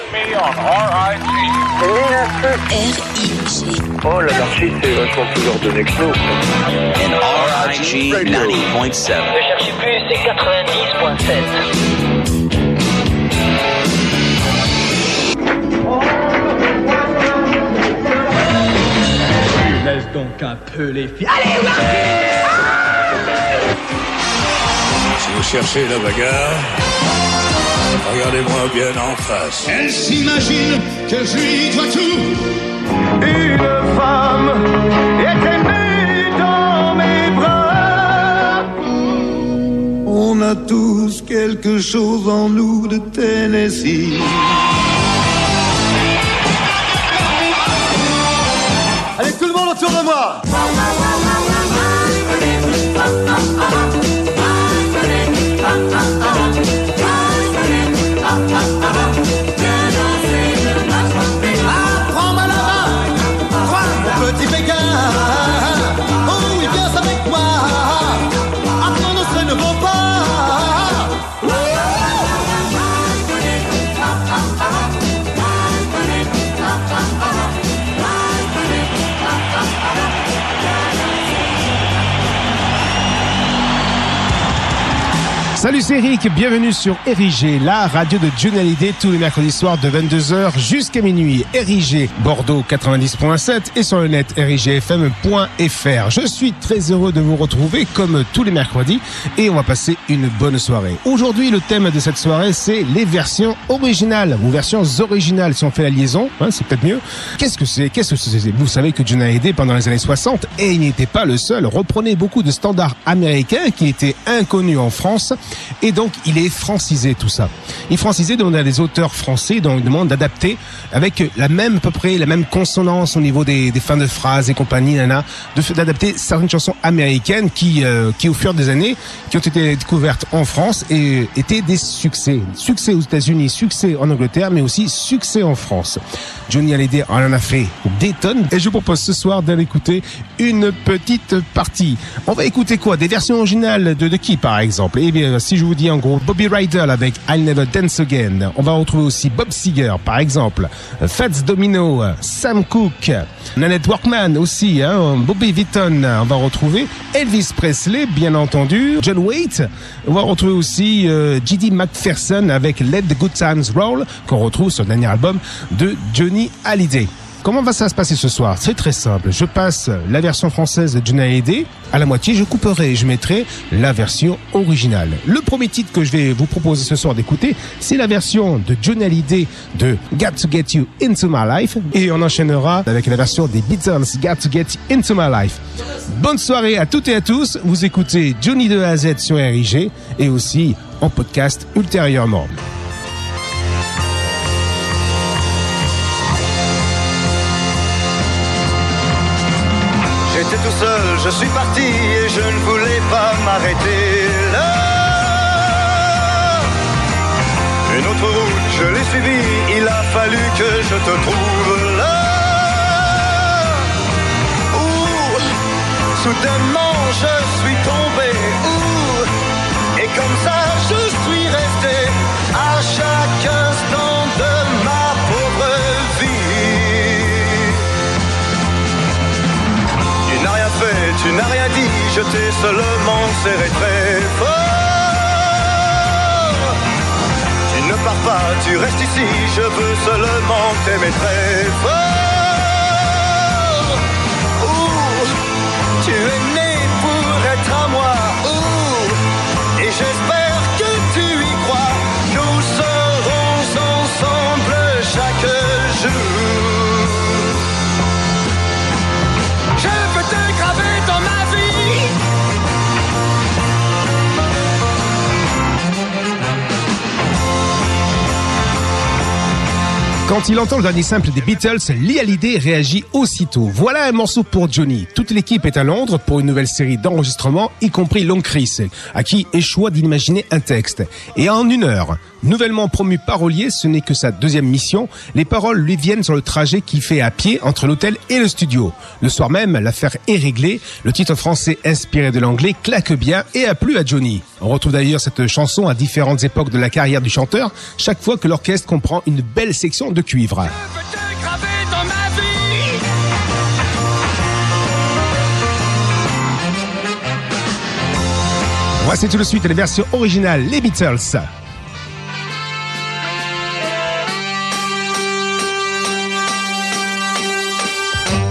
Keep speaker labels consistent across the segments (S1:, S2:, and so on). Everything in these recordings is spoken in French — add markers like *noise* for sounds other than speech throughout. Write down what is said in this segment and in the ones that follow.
S1: join me on
S2: RIG.
S3: Oh, l'anarchie, c'est vachement plus ordonné que nous.
S4: and RIG 90.7.
S5: cherchez plus, c'est 90.7.
S6: Laisse donc un peu les filles.
S7: Si vous cherchez la bagarre, regardez-moi bien en face.
S8: Elle s'imagine que je lui dois tout.
S3: Une femme était née dans mes bras.
S8: On a tous quelque chose en nous de Tennessee.
S6: Allez, tout le monde autour de moi
S9: c'est Eric, bienvenue sur Érigé, la radio de Johnny Hallyday tous les mercredis soirs de 22h jusqu'à minuit. Érigé, Bordeaux 90.7 et sur le net érigéfm.fr. Je suis très heureux de vous retrouver comme tous les mercredis et on va passer une bonne soirée. Aujourd'hui, le thème de cette soirée, c'est les versions originales ou versions originales si on fait la liaison, hein, c'est peut-être mieux. Qu'est-ce que c'est? Qu'est-ce que c'est? Vous savez que Johnny Hallyday pendant les années 60 et il n'était pas le seul, reprenait beaucoup de standards américains qui étaient inconnus en France et donc il est francisé tout ça. Il est francisé donc on a des auteurs français donc il demande d'adapter avec la même à peu près la même consonance au niveau des, des fins de phrases et compagnie nana de d'adapter certaines chansons américaines qui euh, qui au fur des années qui ont été découvertes en France et étaient des succès. Succès aux États-Unis, succès en Angleterre mais aussi succès en France. Johnny Hallyday en a fait des tonnes et je vous propose ce soir d'aller écouter une petite partie. On va écouter quoi? Des versions originales de, de qui par exemple? Eh bien si je vous dis en gros Bobby Ryder avec I'll Never Dance Again, on va retrouver aussi Bob Seger par exemple, Fats Domino, Sam Cooke, Nanette Workman aussi, hein, Bobby Vitton, on va retrouver Elvis Presley bien entendu, John Waite, on va retrouver aussi euh, J.D. McPherson avec Let the Good Times Roll qu'on retrouve sur le dernier album de Johnny Hallyday. Comment va ça se passer ce soir? C'est très simple. Je passe la version française de Johnny Hallyday. À la moitié, je couperai et je mettrai la version originale. Le premier titre que je vais vous proposer ce soir d'écouter, c'est la version de Johnny Hallyday de Got to Get You Into My Life. Et on enchaînera avec la version des Beatles Got to Get Into My Life. Bonne soirée à toutes et à tous. Vous écoutez Johnny de A à Z sur RIG et aussi en podcast ultérieurement.
S8: Suis parti et je ne voulais pas m'arrêter là. Une autre route, je l'ai suivie, il a fallu que je te trouve là. Ouh, soudainement t'ai seulement serré très fort. Tu ne pars pas, tu restes ici, je veux seulement t'aimer très fort. Ouh, tu es né
S9: Quand il entend le dernier simple des Beatles, Lee Hallyday réagit aussitôt. Voilà un morceau pour Johnny. Toute l'équipe est à Londres pour une nouvelle série d'enregistrements, y compris Long Chris, à qui échoua d'imaginer un texte. Et en une heure, Nouvellement promu parolier, ce n'est que sa deuxième mission. Les paroles lui viennent sur le trajet qu'il fait à pied entre l'hôtel et le studio. Le soir même, l'affaire est réglée. Le titre français inspiré de l'anglais claque bien et a plu à Johnny. On retrouve d'ailleurs cette chanson à différentes époques de la carrière du chanteur, chaque fois que l'orchestre comprend une belle section de cuivre. Voici tout de suite les versions originales, les Beatles.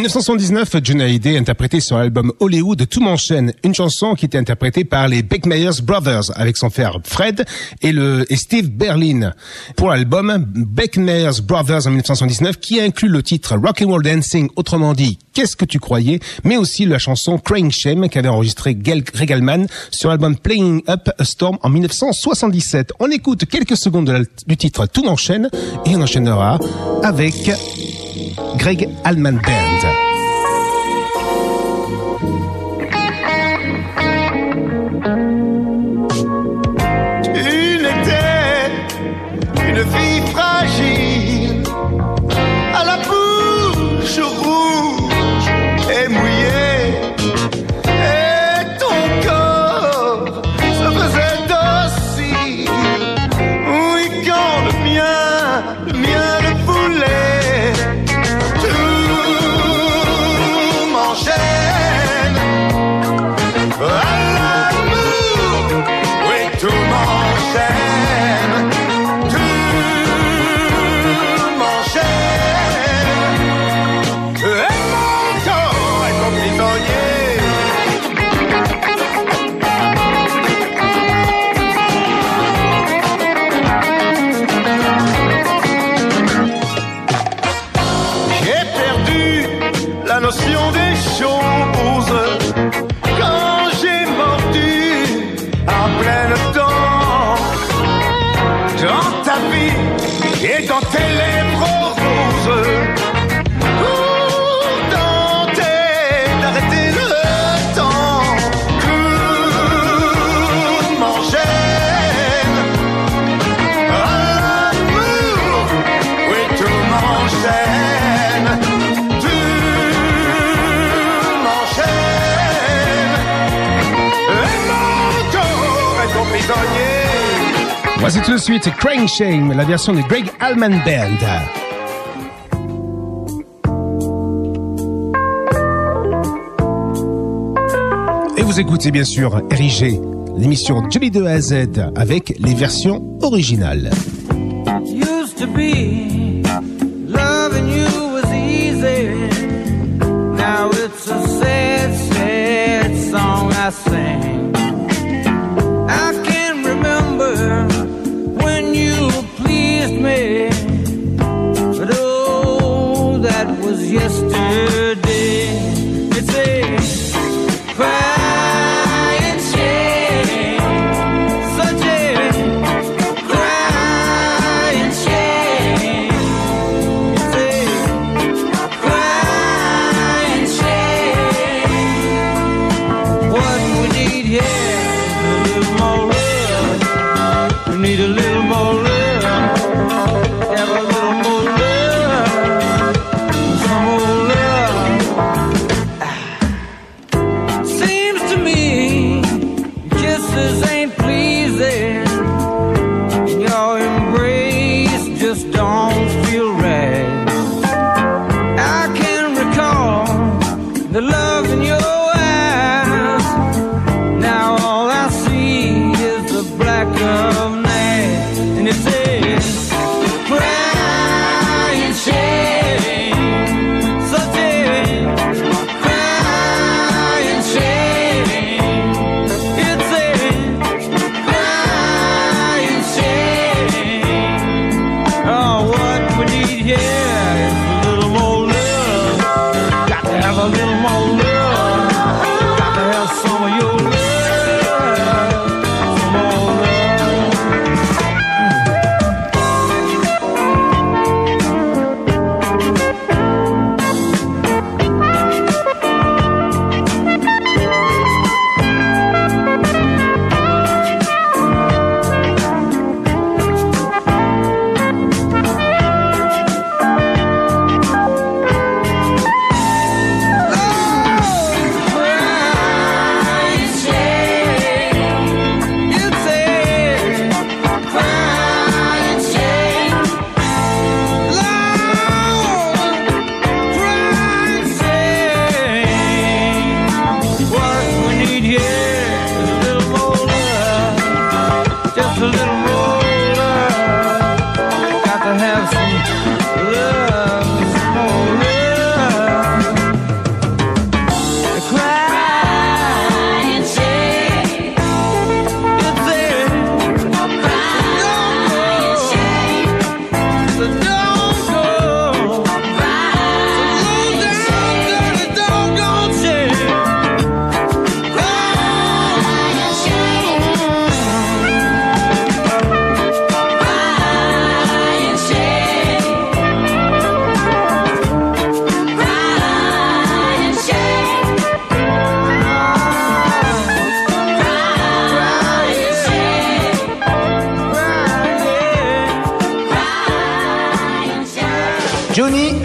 S9: 1979, Johnny Hallyday interprétait sur l'album Hollywood Tout m'enchaîne, une chanson qui était interprétée par les Beckmeyers Brothers avec son frère Fred et le et Steve Berlin. Pour l'album Beckmeyers Brothers en 1979 qui inclut le titre Rock'n'Roll Dancing, autrement dit Qu'est-ce que tu croyais, mais aussi la chanson Crying Shame qu'avait enregistré Gail Regalman sur l'album Playing Up a Storm en 1977. On écoute quelques secondes du titre Tout m'enchaîne et on enchaînera avec Greg Allman Band.
S10: tout
S11: de suite Crank Shame, la version de Greg Allman Band. Et vous écoutez bien sûr Érigé, l'émission Jolie de A à Z avec les versions originales.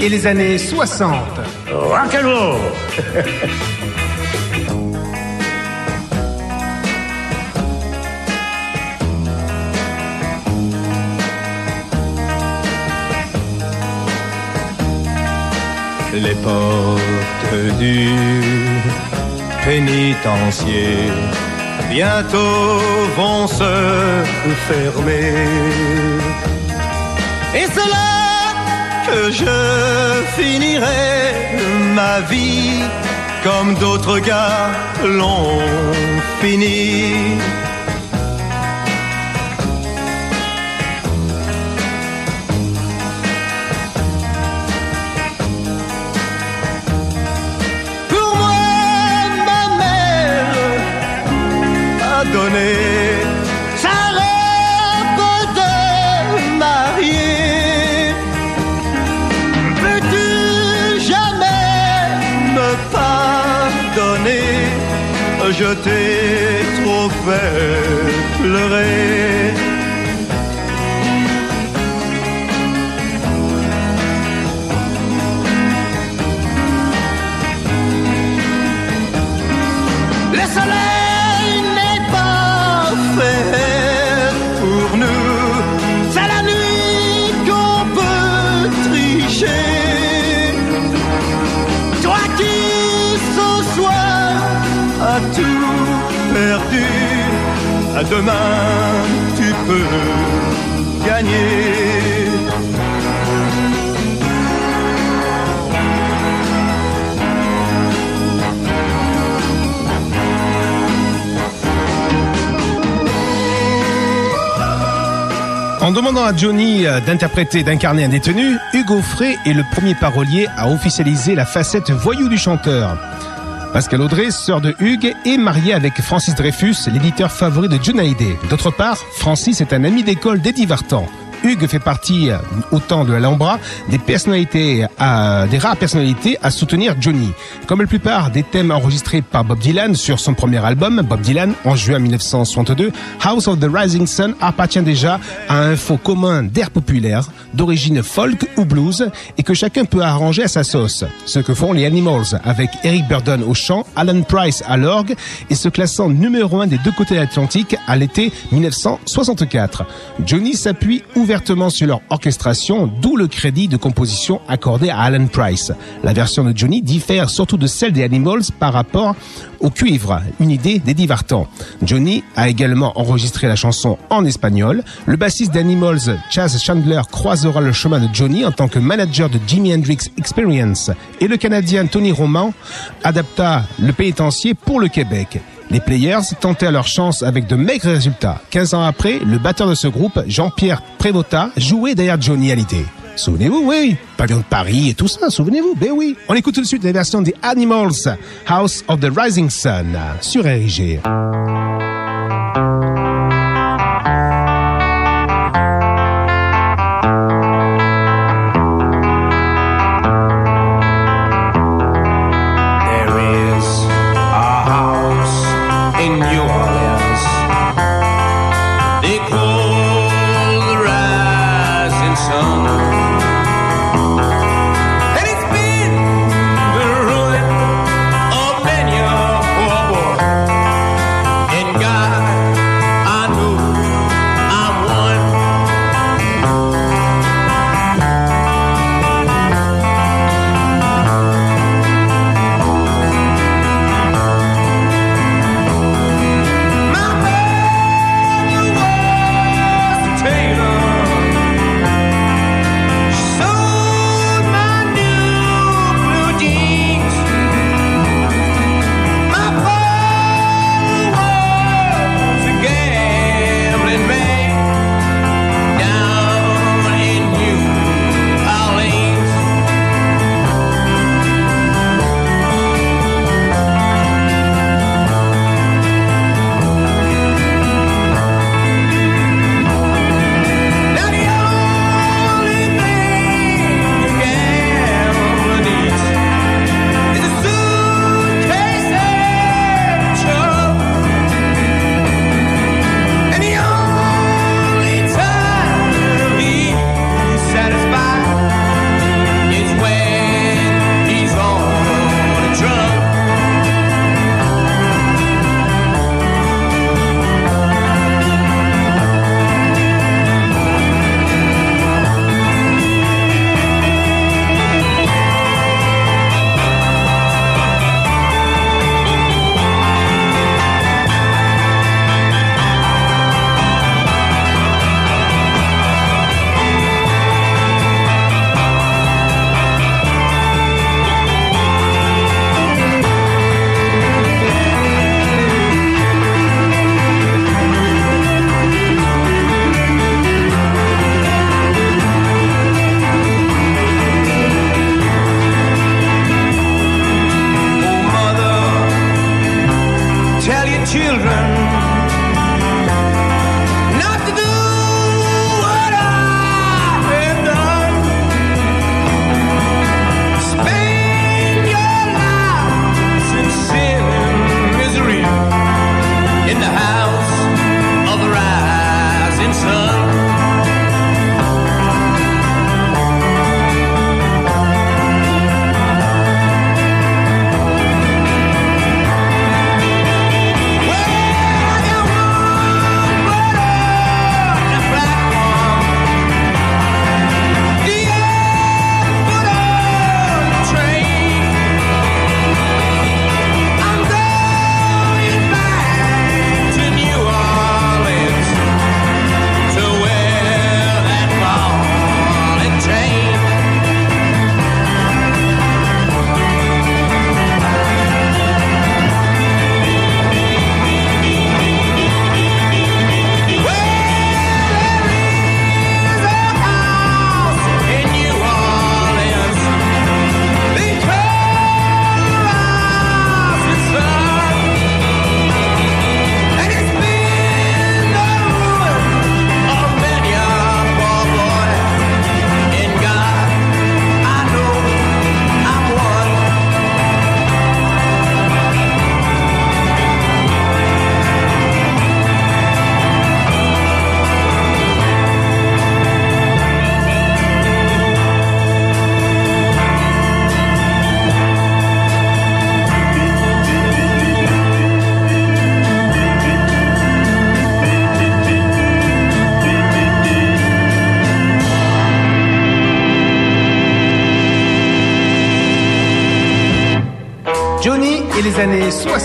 S11: et les années 60.
S8: Les portes du pénitencier bientôt vont se fermer. Et cela je finirai ma vie comme d'autres gars l'ont fini. je t'ai trop fait pleurer.
S12: Demain, tu peux gagner.
S9: En demandant à Johnny euh, d'interpréter, d'incarner un détenu, Hugo Frey est le premier parolier à officialiser la facette voyou du chanteur. Pascal Audrey, sœur de Hugues, est mariée avec Francis Dreyfus, l'éditeur favori de John Hallyday. D'autre part, Francis est un ami d'école d'Eddie Vartan. Hugues fait partie, euh, autant de l'Alhambra, des personnalités, des rares personnalités à soutenir Johnny. Comme la plupart des thèmes enregistrés par Bob Dylan sur son premier album, Bob Dylan, en juin 1962, House of the Rising Sun appartient déjà à un faux commun d'air populaire, d'origine folk ou blues, et que chacun peut arranger à sa sauce. Ce que font les Animals, avec Eric Burdon au chant, Alan Price à l'orgue, et se classant numéro un des deux côtés de l'Atlantique à l'été 1964. Johnny s'appuie ouvertement sur leur orchestration, d'où le crédit de composition accordé à Alan Price. La version de Johnny diffère surtout de celle des Animals par rapport au cuivre, une idée d'Eddie Vartan. Johnny a également enregistré la chanson en espagnol. Le bassiste d'Animals, Chaz Chandler, croisera le chemin de Johnny en tant que manager de Jimi Hendrix Experience. Et le Canadien Tony Roman adapta le pénitencier pour le Québec. Les Players tentaient leur chance avec de maigres résultats. 15 ans après, le batteur de ce groupe, Jean-Pierre Prévota, jouait derrière Johnny Hallyday. Souvenez-vous, oui. Pavillon de Paris et tout ça, souvenez-vous, ben oui. On écoute tout de suite la version des Animals, House of the Rising Sun, sur RIG.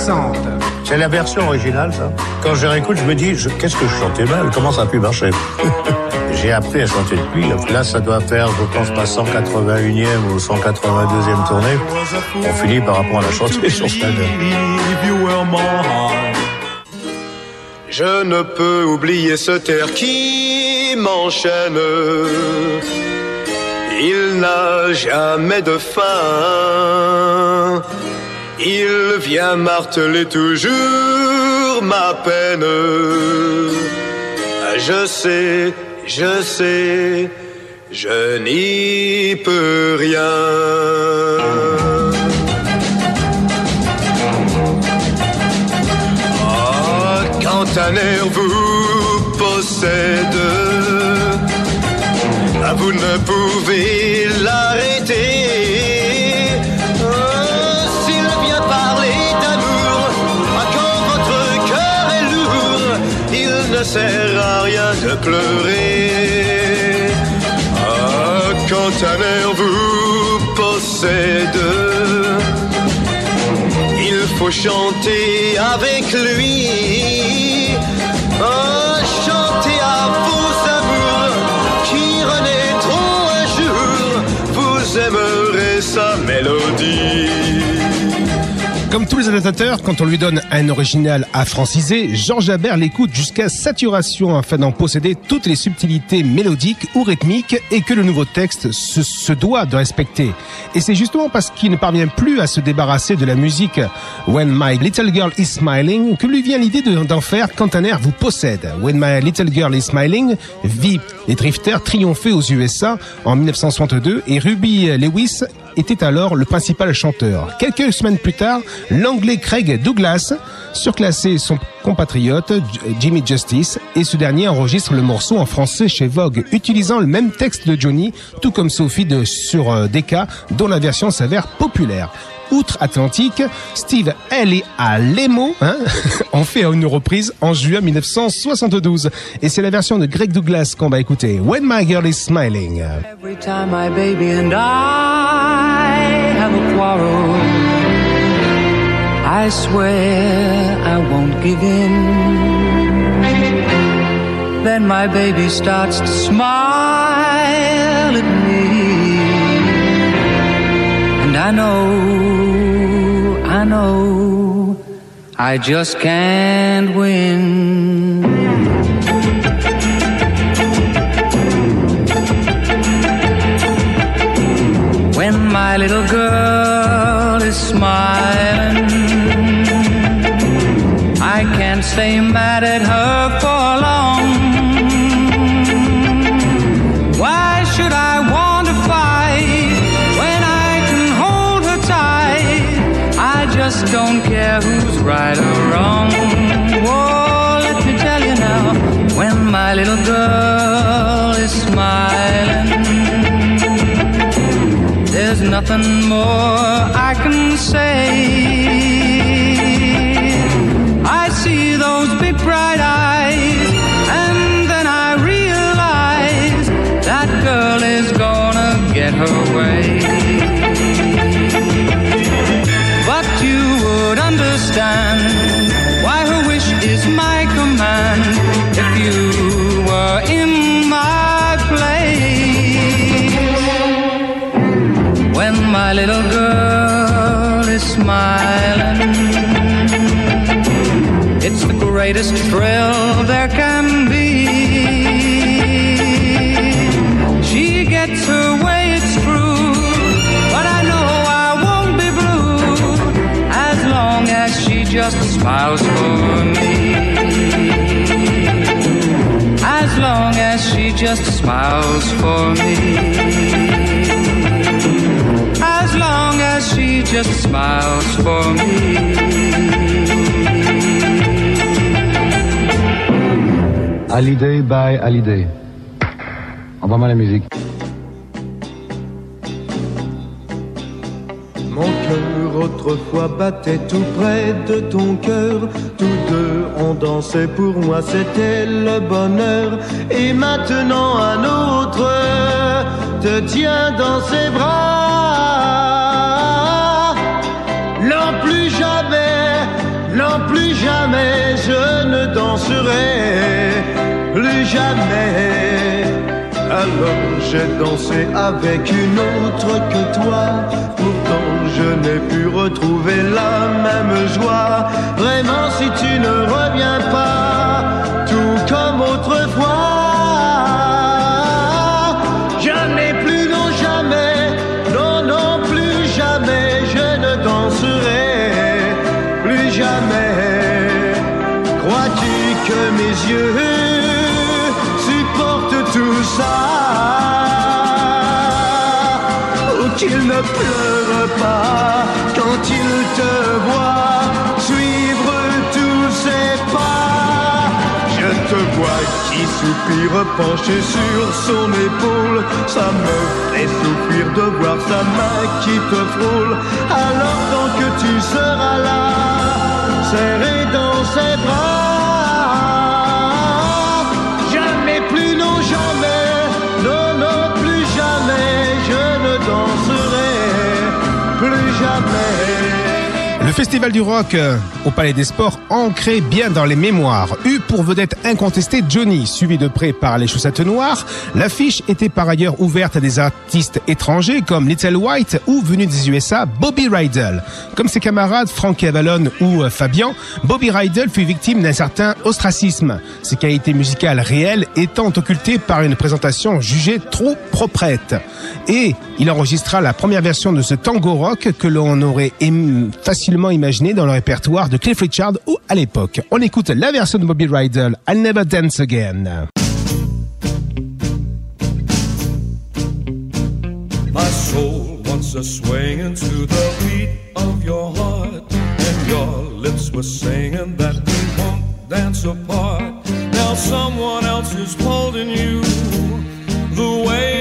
S9: 60.
S13: C'est la version originale, ça. Quand je réécoute, je me dis, je- qu'est-ce que je chantais mal? Comment ça a pu marcher? *laughs* J'ai appris à chanter depuis. Là, ça doit faire, je pense, ma 181e ou 182e tournée. On finit par apprendre à chanter sur scène.
S8: Je ne peux oublier ce terre qui m'enchaîne. Il n'a jamais de fin. Il vient marteler toujours ma peine. Je sais, je sais, je n'y peux rien. Ah, quand un air vous possède, vous ne pouvez sert à rien de pleurer. Ah, quand un air vous possède, il faut chanter avec lui.
S9: Comme tous les adaptateurs, quand on lui donne un original à franciser, Georges Habert l'écoute jusqu'à saturation afin d'en posséder toutes les subtilités mélodiques ou rythmiques et que le nouveau texte se, doit de respecter. Et c'est justement parce qu'il ne parvient plus à se débarrasser de la musique When My Little Girl Is Smiling que lui vient l'idée de- d'en faire quand un air vous possède. When My Little Girl Is Smiling vit les drifters triompher aux USA en 1962 et Ruby Lewis était alors le principal chanteur. Quelques semaines plus tard, l'anglais Craig Douglas surclassait son compatriote Jimmy Justice et ce dernier enregistre le morceau en français chez Vogue, utilisant le même texte de Johnny, tout comme Sophie sur euh, Decca, dont la version s'avère populaire. Outre-Atlantique, Steve Ellie à Lemo hein, *laughs* en fait une reprise en juin 1972. Et c'est la version de Greg Douglas qu'on va écouter. When My Girl Is Smiling.
S14: Every time my baby and I have a quarrel, I swear I won't give in. Then my baby starts to smile at me. And I know, I know, I just can't win. when my little girl is smiling. I can't stay mad at her nothing more. I greatest thrill there can be. She gets her way, it's true, but I know I won't be blue as long as she just smiles for me. As long as she just smiles for me as long as she just smiles for me.
S15: Hallyday by Hallyday. Envoie-moi la musique.
S16: Mon cœur autrefois battait tout près de ton cœur. Tous deux ont dansé pour moi, c'était le bonheur. Et maintenant un autre te tient dans ses bras. Non plus jamais, non plus
S8: jamais je ne danserai alors j'ai dansé avec une autre que toi. Pourtant je n'ai pu retrouver la même joie. Vraiment si tu ne reviens pas, pleurent pas quand ils te voient suivre tous ces pas. Je te vois qui soupire penché sur son épaule. Ça me fait souffrir de voir sa main qui te frôle. Alors tant que tu seras là serré dans ses
S9: Le Festival du Rock euh, au Palais des Sports, ancré bien dans les mémoires, pour vedette incontestée Johnny, suivi de près par les Chaussettes Noires. L'affiche était par ailleurs ouverte à des artistes étrangers comme Little White ou venu des USA, Bobby Rydell. Comme ses camarades Frankie Avalon ou euh, Fabian, Bobby Rydell fut victime d'un certain ostracisme, ses qualités musicales réelles étant occultées par une présentation jugée trop proprette. Et il enregistra la première version de ce tango rock que l'on aurait facilement imaginé dans le répertoire de Cliff Richard ou à l'époque. On écoute la version de Bobby Rydell, I'll Never Dance Again.
S17: My soul wants a the beat of your heart, and your lips were saying that we won't dance apart. Now someone else is holding you the way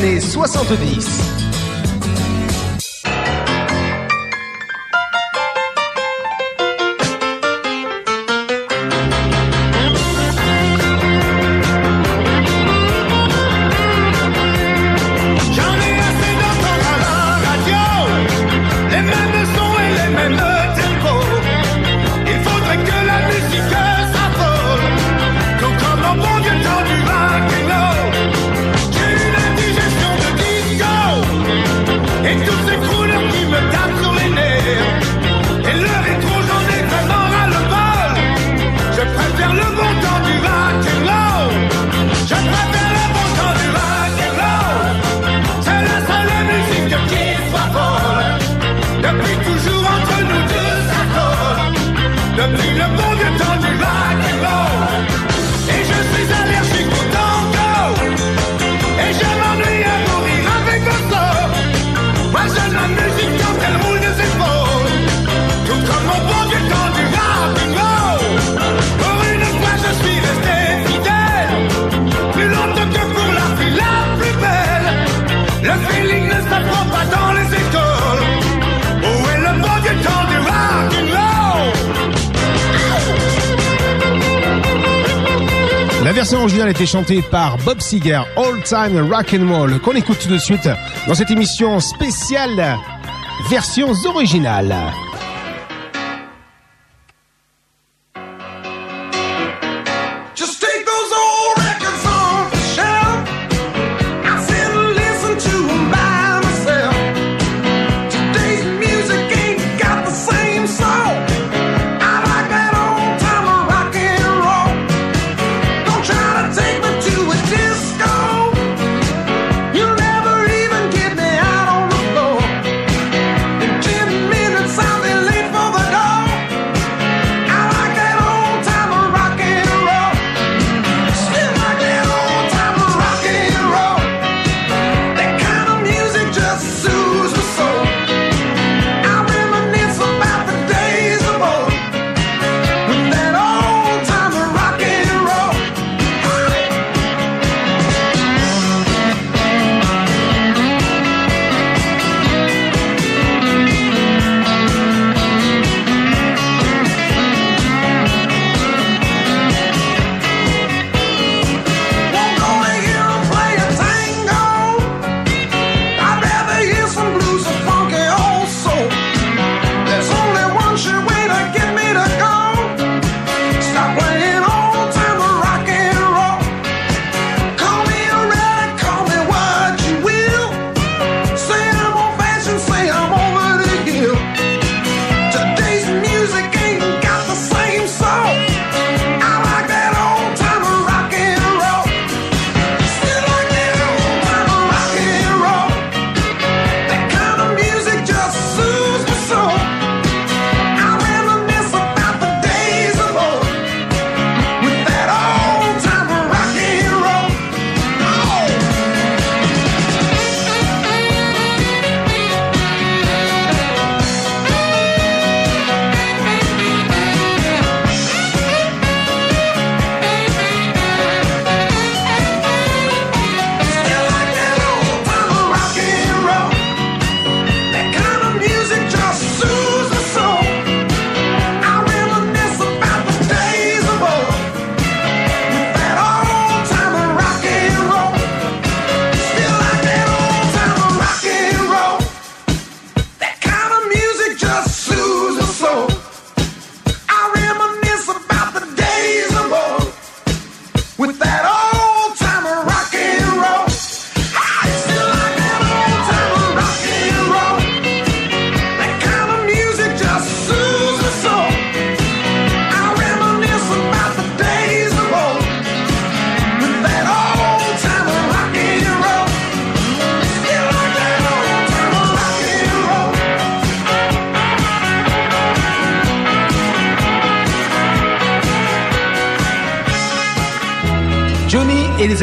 S9: années 70.
S18: chanté par Bob Seger, All Time Rock and Roll, qu'on écoute tout de suite dans cette émission spéciale versions originales.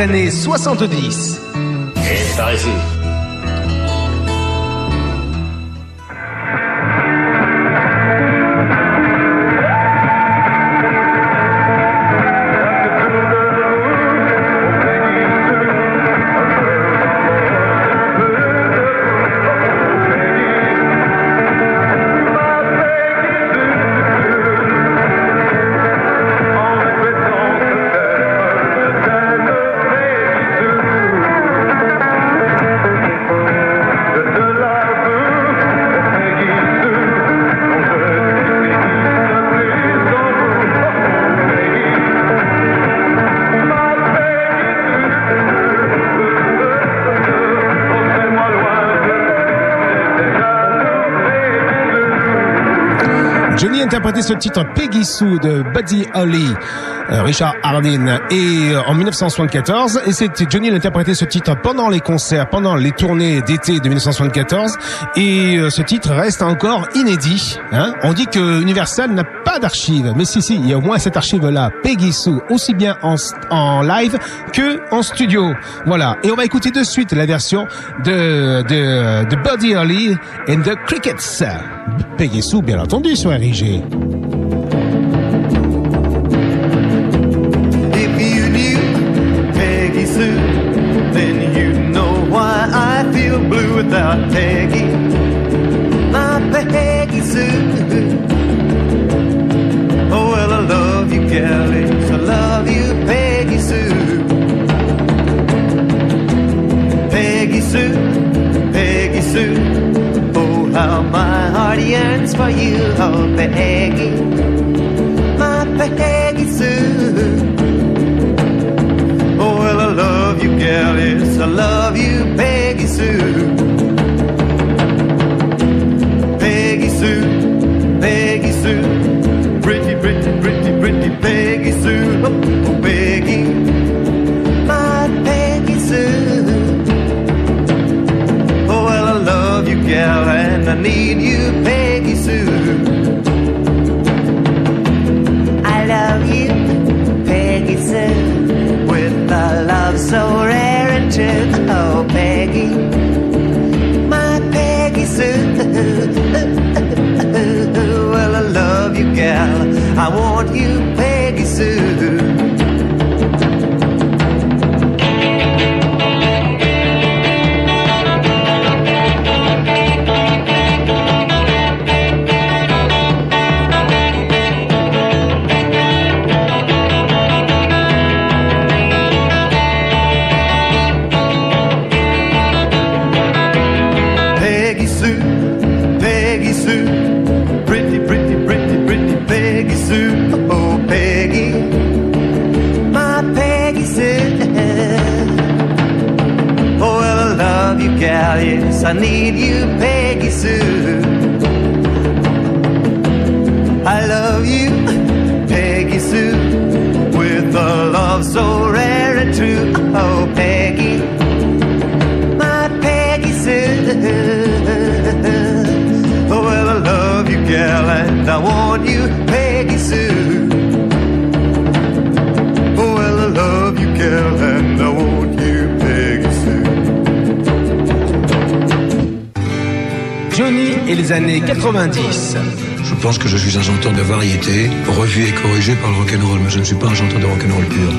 S18: années 70.
S9: Et par ici.
S18: ce titre Peggy Sue de Buddy Holly, euh, Richard Hardin, et euh, en 1974. Et c'était Johnny l'interprétait ce titre pendant les concerts, pendant les tournées d'été de 1974. Et euh, ce titre reste encore inédit. Hein On dit que Universal n'a pas d'archives, mais si si, il y a au moins cette archive là, Peggy Sue, aussi bien en, live que en studio. Voilà. Et on va écouter de suite la version de de, Buddy Holly and the Crickets. Peggy Sue, bien entendu, sur RIG.
S9: 90.
S19: Je pense que je suis un chanteur de variété, revu et corrigé par le rock'n'roll, mais je ne suis pas un chanteur de rock'n'roll pur.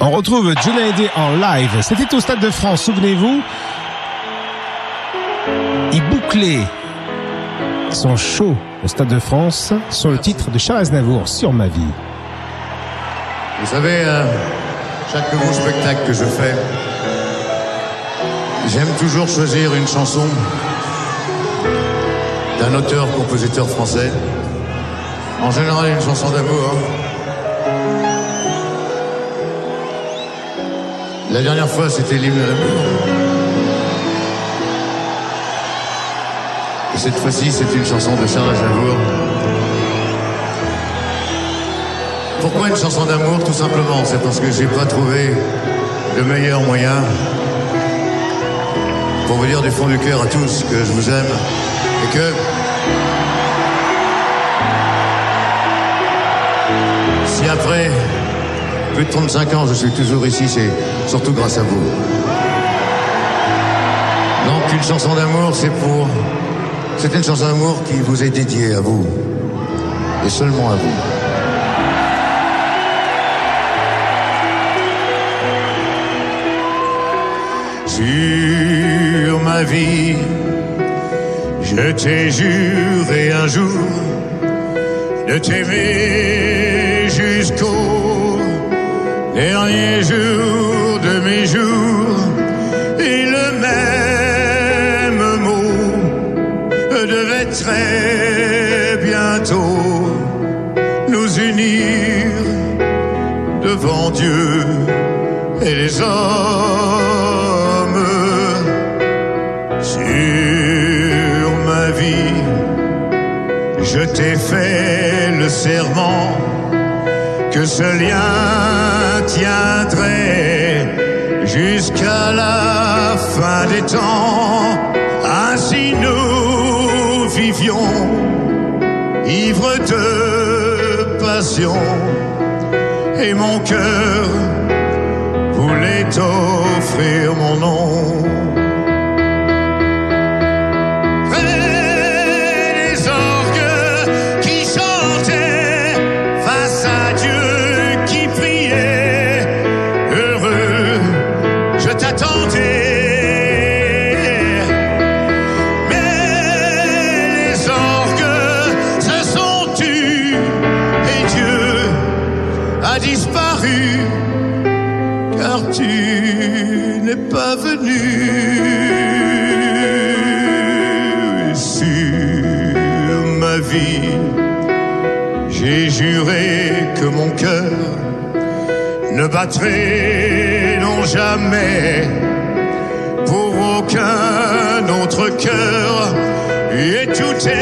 S9: On retrouve Johnny Hallyday en live. C'était au Stade de France, souvenez-vous. Il bouclait son show au Stade de France sur le titre de Charles Aznavour, Sur ma vie.
S20: Vous savez, euh, chaque nouveau spectacle que je fais, j'aime toujours choisir une chanson d'un auteur-compositeur français. En général, une chanson d'amour. La dernière fois, c'était l'hymne à l'amour. Et cette fois-ci, c'est une chanson de Charles Aznavour. Pourquoi une chanson d'amour Tout simplement, c'est parce que j'ai pas trouvé de meilleur moyen pour vous dire du fond du cœur à tous que je vous aime et que si après plus de 35 ans je suis toujours ici, c'est surtout grâce à vous. Donc une chanson d'amour, c'est pour... C'est une chanson d'amour qui vous est dédiée à vous. Et seulement à vous.
S21: Je t'ai juré un jour de t'aimer jusqu'au dernier jour de mes jours. Et le même mot devait très bientôt nous unir devant Dieu et les hommes Je t'ai fait le serment que ce lien tiendrait jusqu'à la fin des temps. Ainsi nous vivions, ivres de passion, et mon cœur voulait t'offrir mon nom. Ne battrait non jamais pour aucun autre cœur et tout est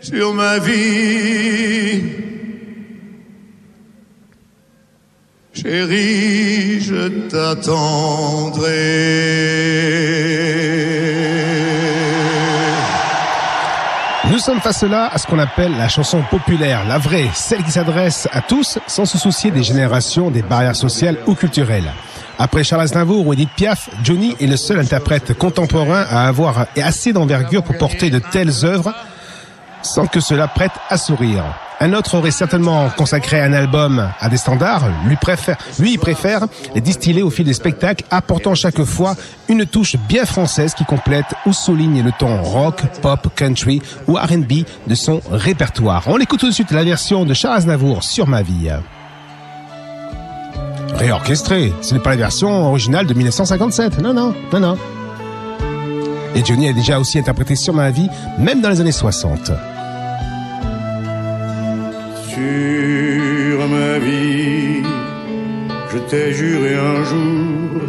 S21: sur ma vie. Chérie, je t'attendrai.
S9: Nous sommes face là à ce qu'on appelle la chanson populaire, la vraie, celle qui s'adresse à tous sans se soucier des générations, des barrières sociales ou culturelles. Après Charles Aznavour ou Edith Piaf, Johnny est le seul interprète contemporain à avoir assez d'envergure pour porter de telles œuvres sans que cela prête à sourire. Un autre aurait certainement consacré un album à des standards, lui préfère, lui préfère les distiller au fil des spectacles, apportant chaque fois une touche bien française qui complète ou souligne le ton rock, pop, country ou R&B de son répertoire. On écoute tout de suite la version de Charles Aznavour sur ma vie. Réorchestrée, ce n'est pas la version originale de 1957, non, non, non, non. Et Johnny a déjà aussi interprété sur ma vie, même dans les années 60.
S21: Sur ma vie, je t'ai juré un jour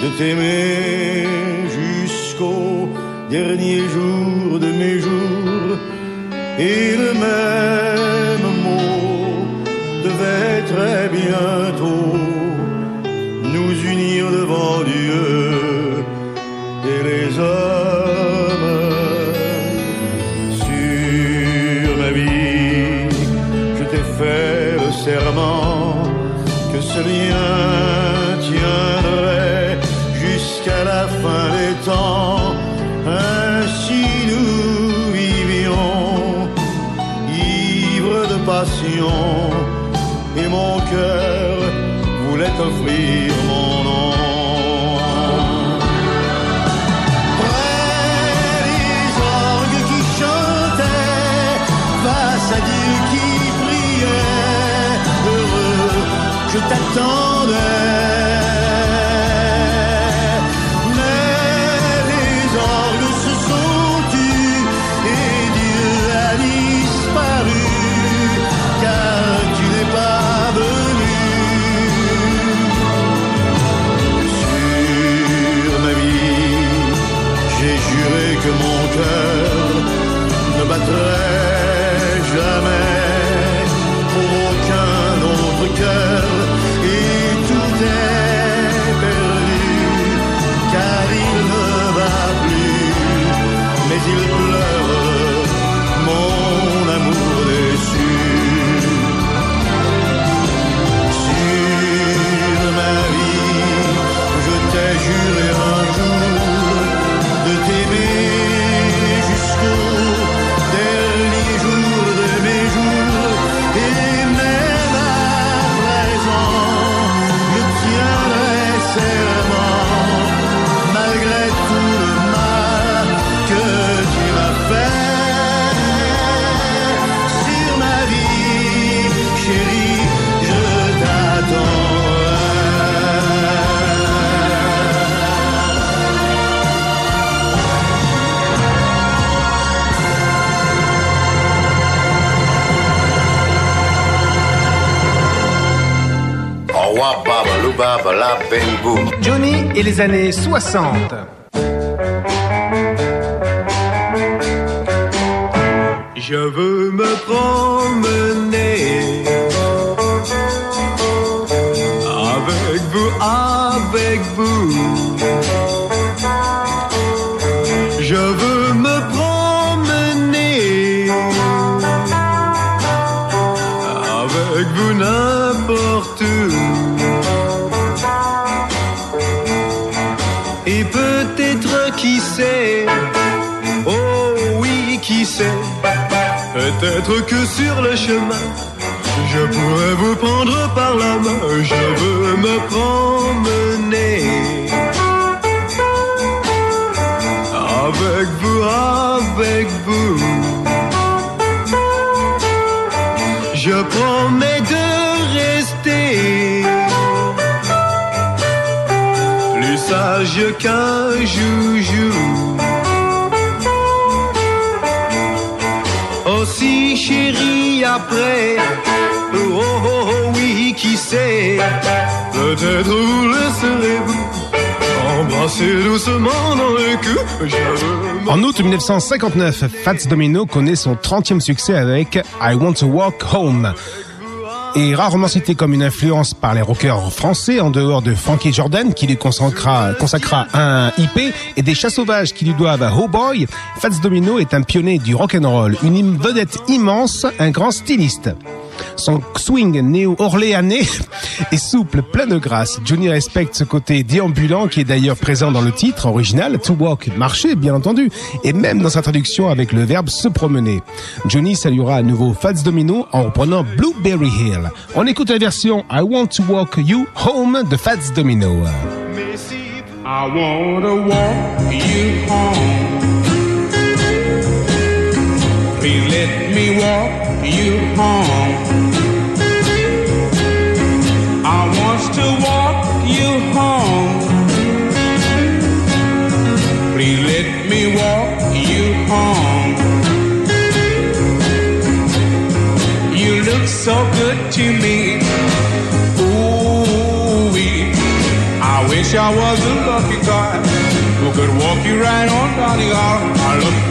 S21: de t'aimer jusqu'au dernier jour de mes jours. Et le même mot devait très bientôt nous unir devant Dieu et les hommes. Sur ma vie, je t'ai fait le serment que ce lien tiendrait jusqu'à la fin des temps. Ainsi nous vivions, ivres de passion, mon cœur voulait offrir mon les
S9: années 60.
S8: Je veux
S9: août 1959, Fats Domino connaît son 30e succès avec I Want to Walk Home. Et rarement cité comme une influence par les rockers français en dehors de Frankie Jordan qui lui consacra, un IP et des chats sauvages qui lui doivent Oh Boy, Fats Domino est un pionnier du rock'n'roll, une vedette immense, un grand styliste. Son swing néo-orléanais est souple, plein de grâce. Johnny respecte ce côté déambulant qui est d'ailleurs présent dans le titre original, To Walk, marcher bien entendu, et même dans sa traduction avec le verbe se promener. Johnny saluera à nouveau Fats Domino en reprenant Blueberry Hill. On écoute la version I Want to Walk You Home de Fats Domino.
S18: Let me walk you home. You look so good to me. Ooh, I wish I was a lucky guy who could walk you right on down the. I love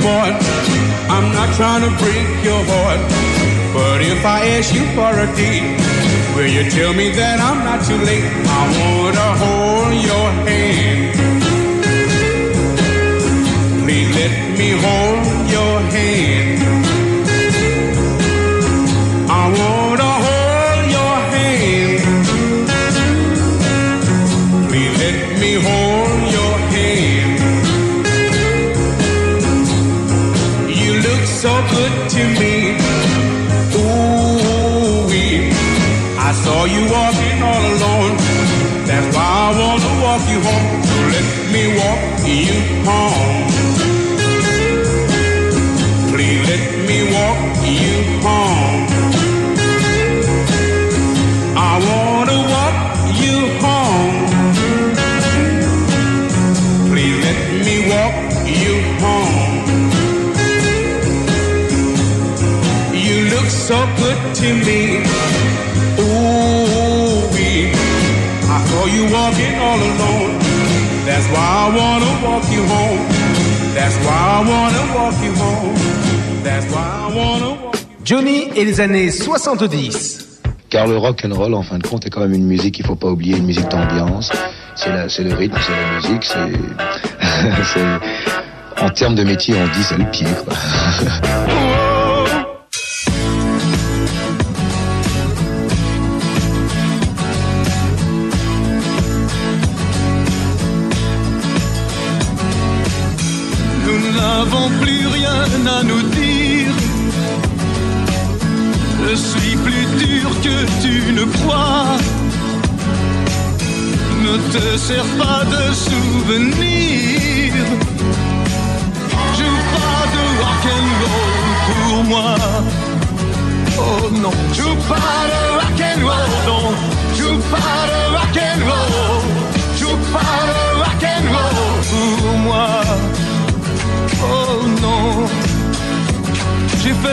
S18: smart. I'm not trying to break your heart. But if I ask you for a date, will you tell me that I'm not too late? I wanna hold your hand. Please let me hold your hand.
S9: Années 70.
S19: Car le rock and roll, en fin de compte, est quand même une musique qu'il faut pas oublier, une musique d'ambiance. C'est le rythme, c'est la musique, *laughs* c'est- en termes de métier, on dit c'est le pied, quoi. *laughs*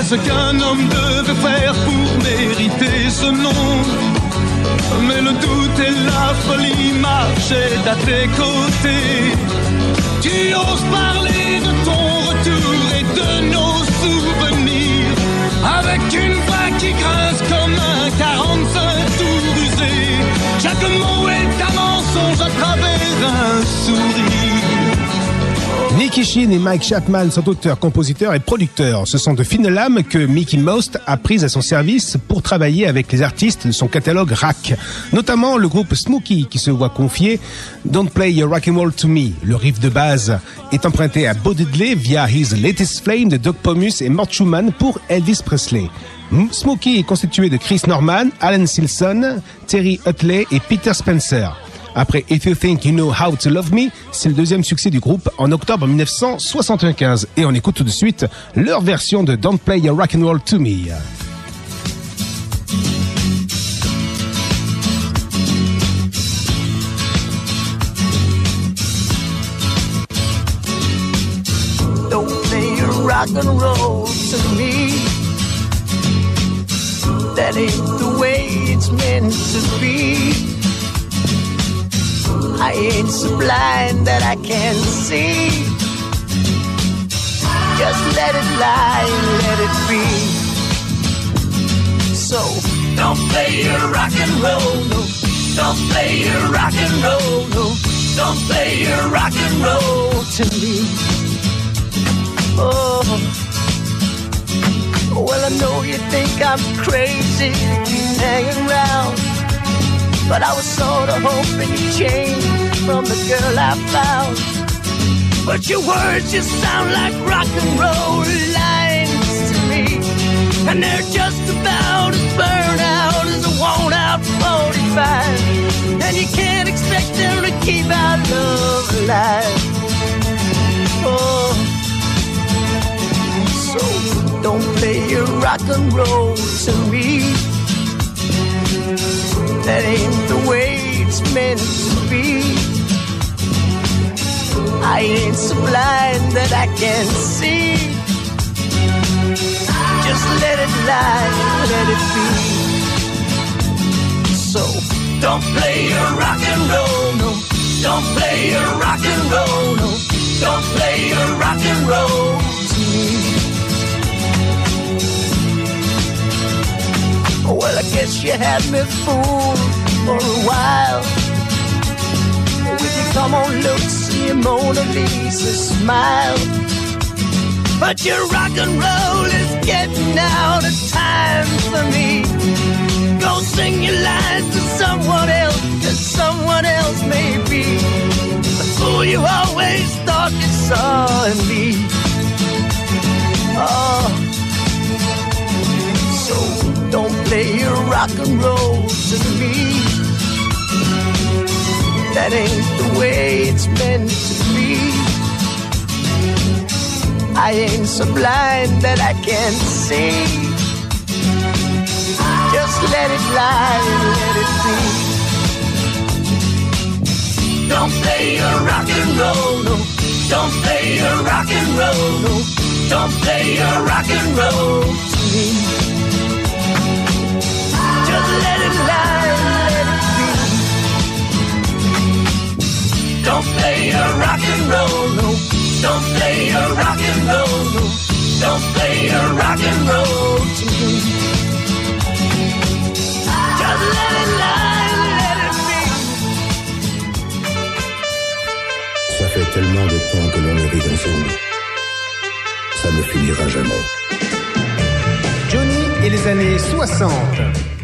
S8: ce qu'un homme devait faire pour mériter ce nom. Mais le doute et la folie marchaient à tes côtés. Tu oses parler de ton retour et de nos souvenirs avec une voix qui grince comme un 45 tours usé. Chaque mot est un mensonge à travers un sourire.
S9: Nicky Sheen et Mike Chapman sont auteurs, compositeurs et producteurs. Ce sont de fines lames que Mickey Most a prises à son service pour travailler avec les artistes de son catalogue rack. Notamment le groupe Smokey qui se voit confier Don't Play Your Rock'n'Roll to Me. Le riff de base est emprunté à Bo via His Latest Flame de Doug Pomus et Mort Schumann pour Elvis Presley. Smokey est constitué de Chris Norman, Alan Silson, Terry Utley et Peter Spencer. Après If You Think You Know How to Love Me, c'est le deuxième succès du groupe en octobre 1975. Et on écoute tout de suite leur version de Don't Play Your Rock'n'Roll to Me.
S20: Don't play your rock and roll to me. That ain't the way it's meant to be. I ain't so blind that I can't see. Just let it lie let it be. So don't play your rock and roll, no. Don't play your rock and roll, no. Don't play your rock and roll to me. Oh, well, I know you think I'm crazy hanging around. But I was sorta hoping you'd change from the girl I found. But your words just sound like rock and roll lines to me. And they're just about as burned out as a worn out 45. And you can't expect them to keep our love alive. Oh. So don't play your rock and roll to me. That ain't the way it's meant to be. I ain't so blind that I can't see. Just let it lie, let it be. So don't play your rock and roll, no. Don't play your rock and roll, no. Don't play your rock and roll Well, I guess you had me fooled for a while. With your come on and your Mona Lisa smile. But your rock and roll is getting out of time for me. Go sing your lines to someone else, cause someone else may be the fool you always thought you saw in me. Oh. So play your rock and roll to me. That ain't the way it's meant to be. I ain't so blind that I can't see. Just let it lie and let it be. Don't play your rock and roll, no. Don't play your rock and roll, no. Don't play your rock and roll to me. Let it lie let it be. Don't play your rock and roll, no. Don't play your rock and roll, no. Don't play your rock and roll to me. Just let it lie and let it be.
S22: Ça fait tellement de temps que l'on est ensemble. Ça ne finira jamais.
S9: Johnny et les années 60.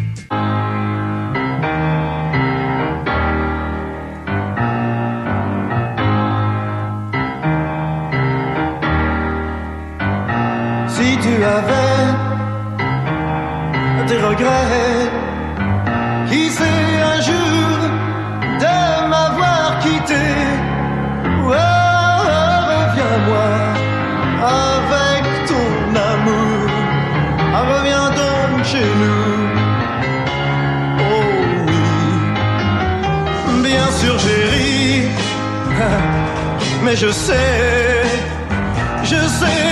S23: Si tu avais des regrets,
S8: mais je sais, je sais.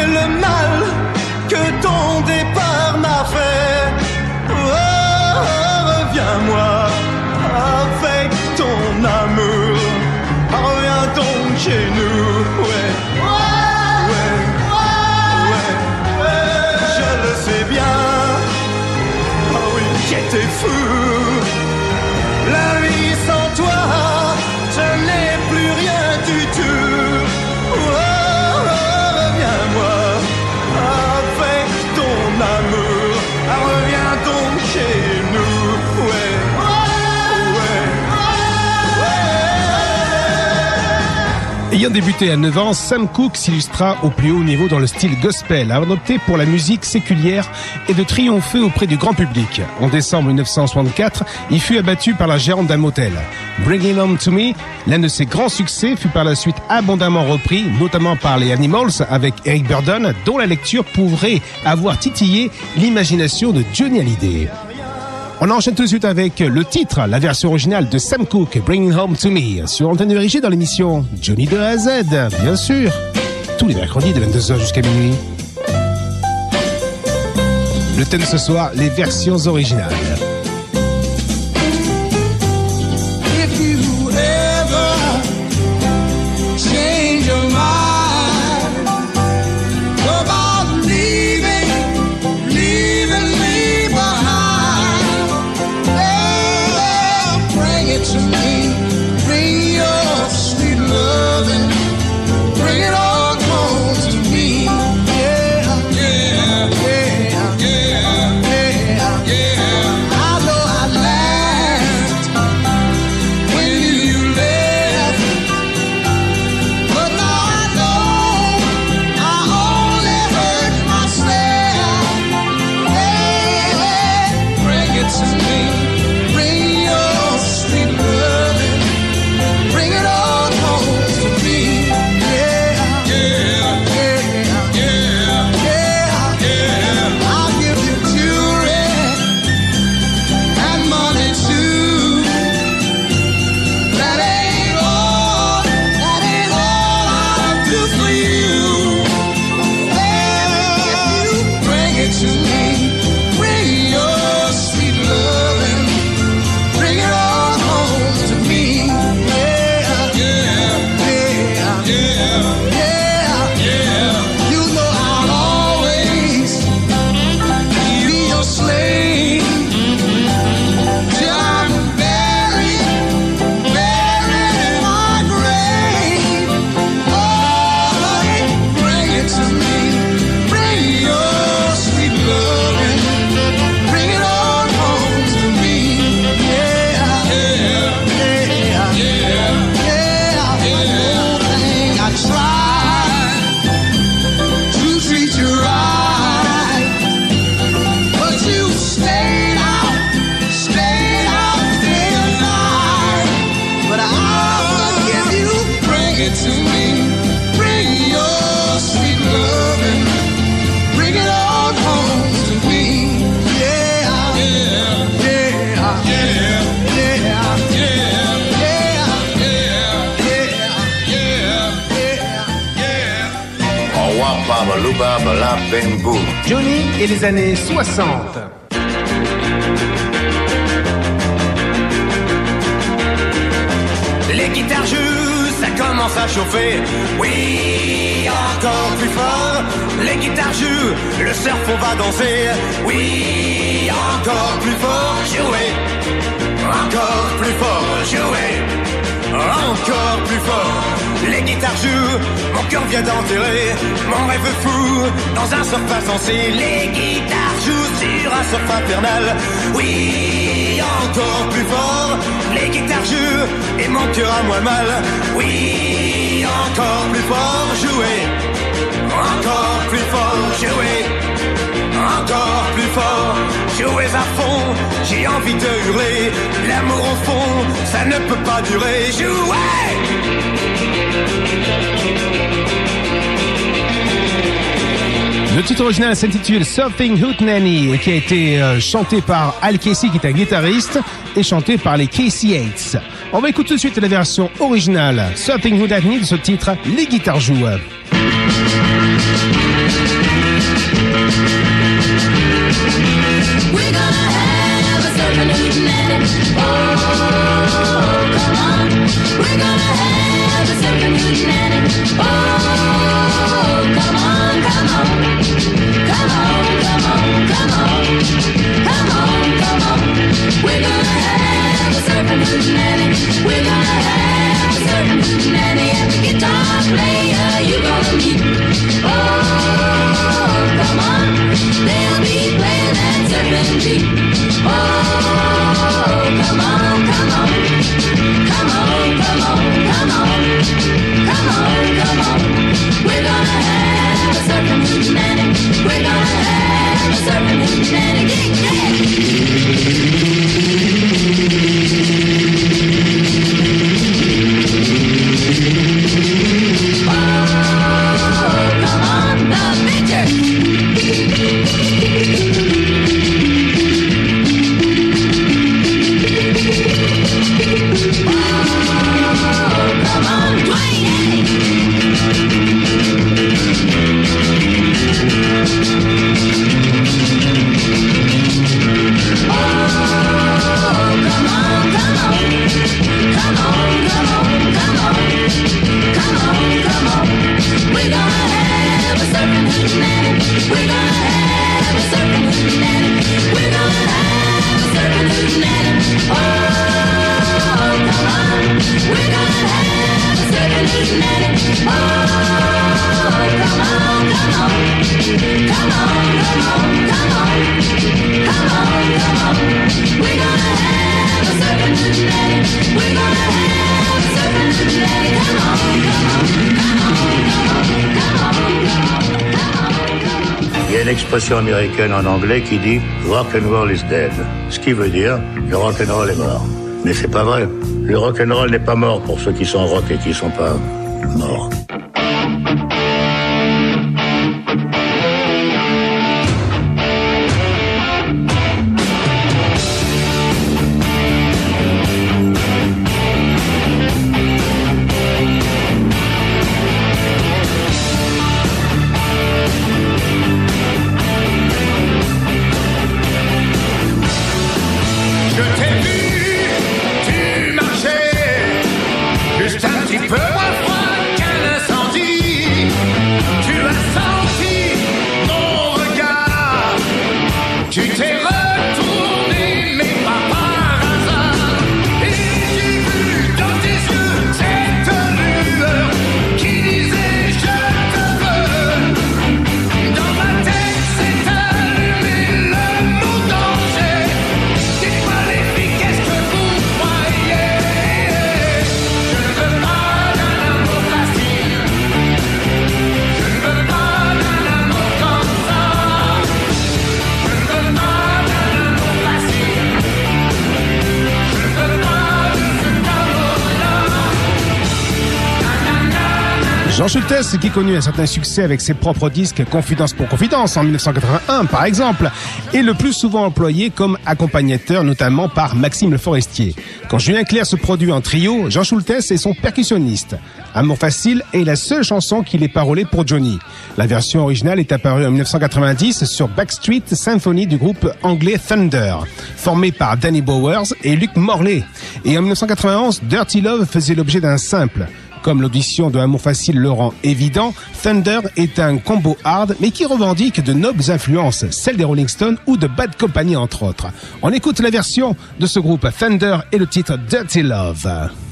S24: Ayant débuté à 9 ans, Sam Cooke s'illustra au plus haut niveau dans le style gospel, avant d'opter pour la musique séculière et de triompher auprès du grand public. En décembre 1964, il fut abattu par la gérante d'un motel. Bring It On To Me, l'un de ses grands succès, fut par la suite abondamment repris, notamment par les Animals avec Eric Burdon, dont la lecture pourrait avoir titillé l'imagination de Johnny Hallyday. On enchaîne tout de suite avec le titre, la version originale de Sam Cooke, Bringing Home to Me, sur Antenne Érigée dans l'émission Johnny de A à Z, bien sûr, tous les mercredis de 22h jusqu'à minuit. Le thème de ce soir, les versions originales. s'intitule Something Hoot Nanny qui a été euh, chanté par Al Casey qui est un guitariste et chanté par les KC8.
S9: On va écouter tout de suite la version originale Something Hoot Nanny de ce titre Les guitares jouent.
S20: Better get back. En anglais qui dit rock and roll is dead. Ce qui veut dire le rock and roll est mort. Mais c'est pas vrai. Le rock and roll n'est pas mort pour ceux qui sont rock et qui sont pas
S9: Schultes, qui connut un certain succès avec ses propres disques Confidence pour Confidence en 1981 par exemple, est le plus souvent employé comme accompagnateur notamment par Maxime Le Forestier. Quand Julien Clerc se produit en trio, Jean Schultes est son percussionniste. Amour facile est la seule chanson qu'il ait parolée pour Johnny. La version originale est apparue en 1990 sur Backstreet Symphony du groupe anglais Thunder, formé par Danny Bowers et Luc Morley. Et en 1991, Dirty Love faisait l'objet d'un simple. Comme l'audition de Amour Facile le rend évident, Thunder est un combo hard mais qui revendique de nobles influences, celles des Rolling Stones ou de Bad Company entre autres. On écoute la version de ce groupe Thunder et le titre Dirty Love.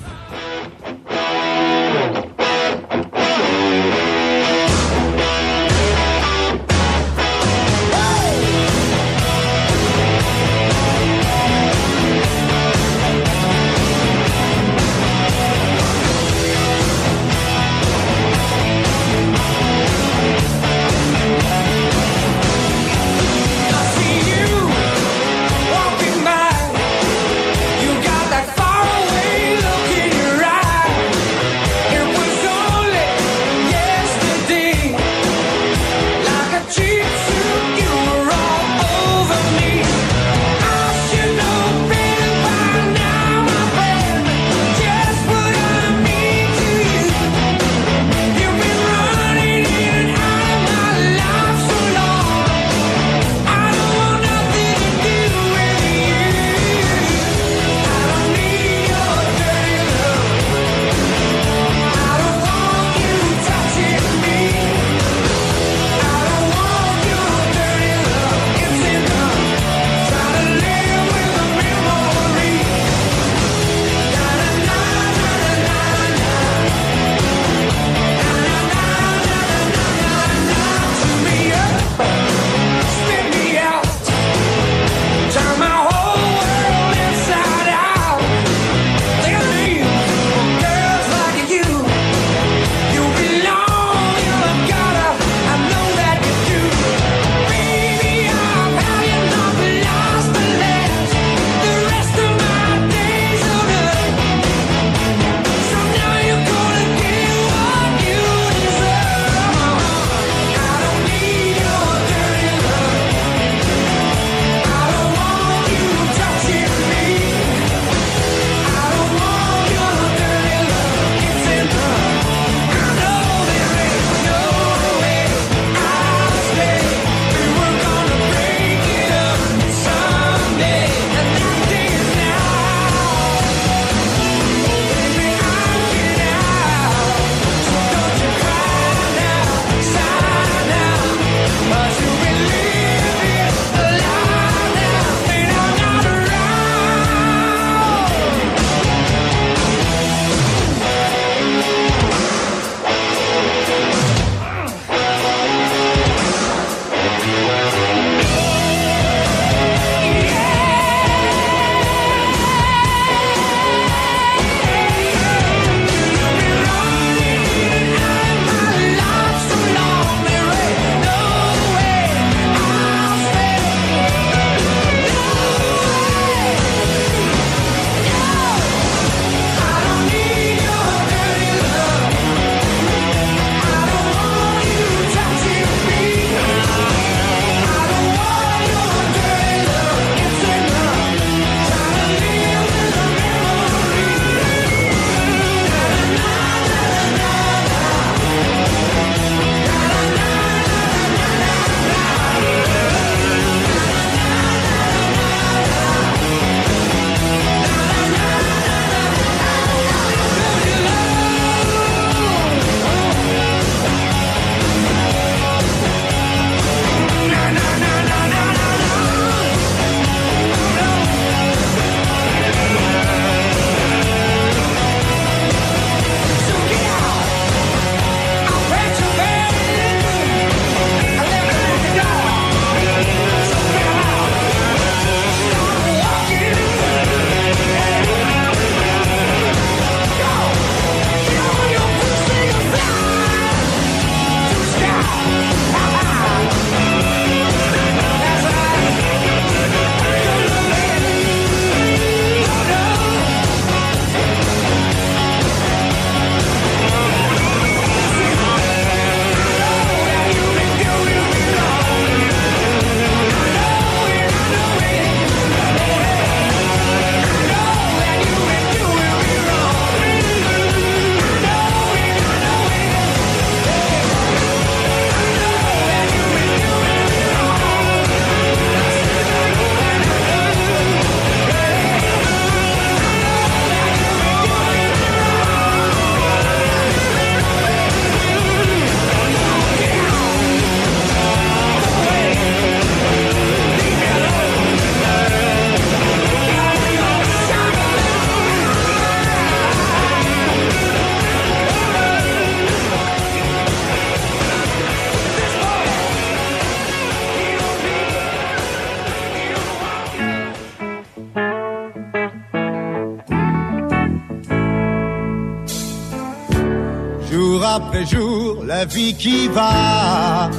S21: Après jour, la vie qui va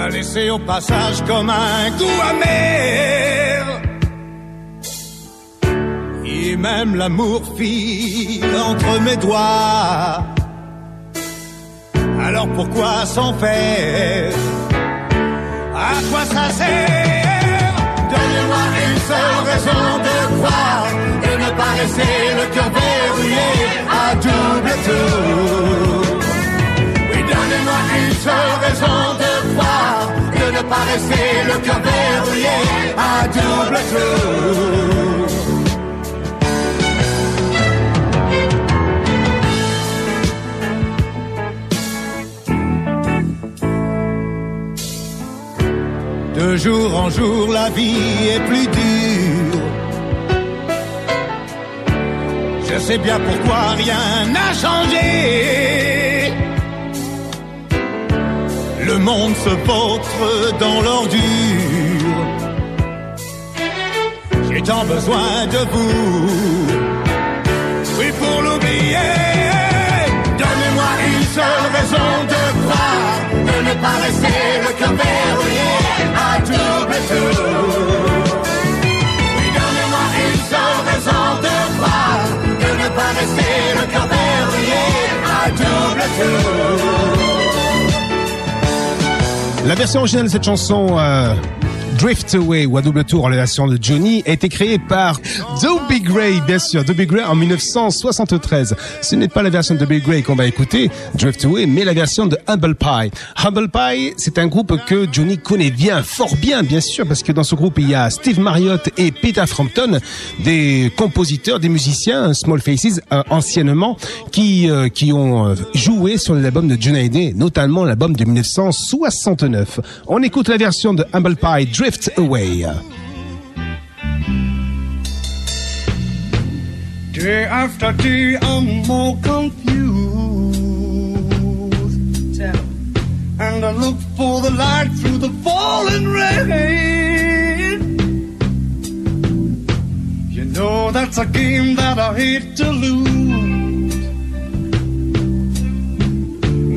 S21: a laissé au passage comme un goût amer. Et même l'amour file entre mes doigts. Alors pourquoi s'en faire? À quoi ça sert? Donnez-moi une seule raison de croire pas laisser le cœur verrouillé à double tour. Oui, donnez-moi une seule raison de croire de ne pas laisser le cœur verrouillé à double tour. De jour en jour, la vie est plus dure. Je sais bien pourquoi rien n'a changé. Le monde se vautre dans l'ordure. J'ai tant besoin de vous. Oui, pour l'oublier. Donnez-moi une seule raison de croire, de ne pas laisser le cœur verrouillé à double tour. Oui, donnez-moi une seule raison de croire,
S9: La version originale de cette chanson, euh, Drift Away ou à double tour, la version de Johnny, a été créée par Dobie Gray, bien sûr, Dobie Gray en 1973. Ce n'est pas la version de Dobie Gray qu'on va écouter, Drift Away, mais la version de Humble Pie. Humble Pie, c'est un groupe que Johnny connaît bien, fort bien, bien sûr, parce que dans ce groupe, il y a Steve Marriott et Peter Frampton, des compositeurs, des musiciens, Small Faces, euh, anciennement, qui, euh, qui ont euh, joué sur l'album de Johnny Hallyday, notamment l'album de 1969. On écoute la version de Humble Pie, Drift Away.
S25: Day after day, I'm more confused. And I look for the light through the falling rain. You know that's a game that I hate to lose.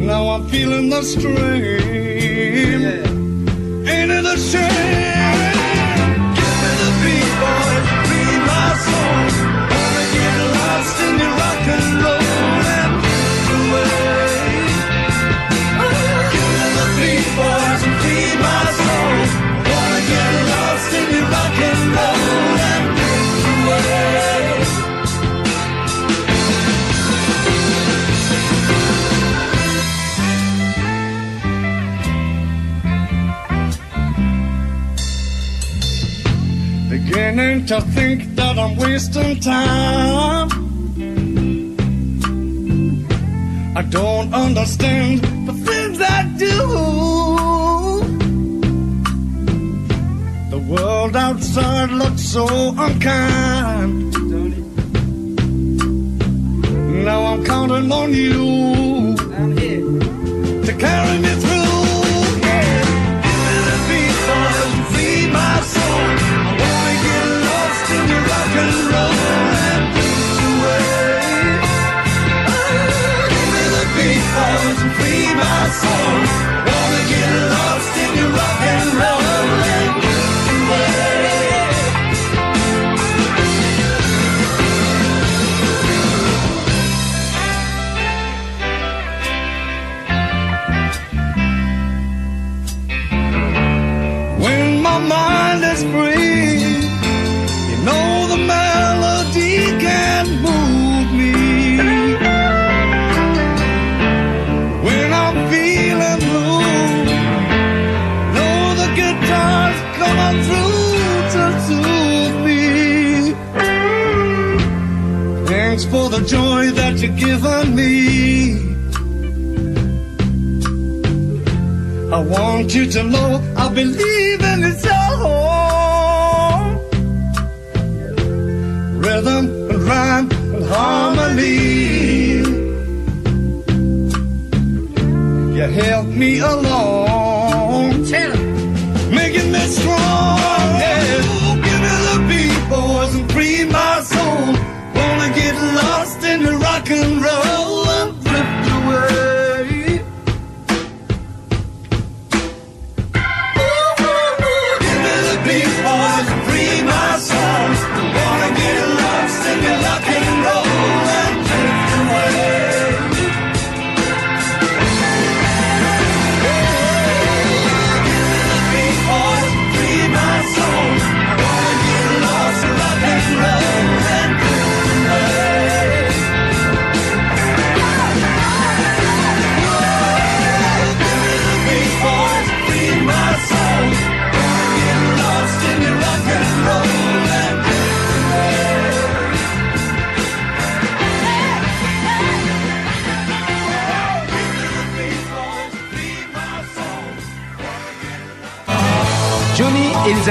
S25: Now I'm feeling the strain. Ain't it a shame? Beginning to think that I'm wasting time. I don't understand the things I do. The world outside looks so unkind. Now I'm counting on you to soul. The joy that you've given me. I want you to know I believe in it's all. Rhythm and rhyme and harmony. You help me along.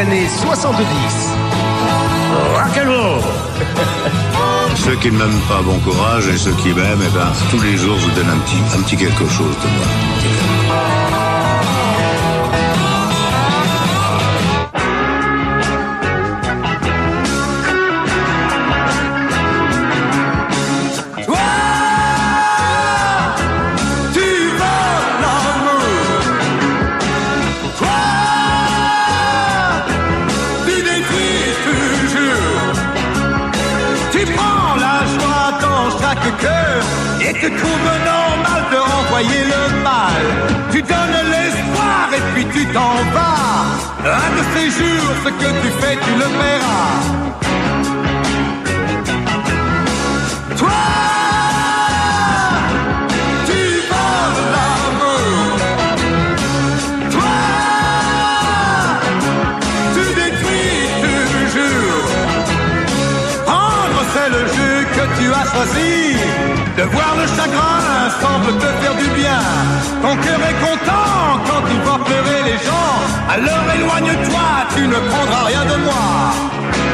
S9: Années 70.
S20: Rock'n'roll *laughs* Ceux qui ne m'aiment pas, bon courage, et ceux qui m'aiment, eh ben, tous les jours, je vous donne un petit, un petit quelque chose de moi.
S21: Que tu fais, tu le verras. Toi tu veux l'amour. Toi Tu détruis toujours Prendre c'est le jeu que tu as choisi. De voir le chagrin semble te faire du bien. Ton cœur est content Alors éloigne-toi, tu ne prendras rien de moi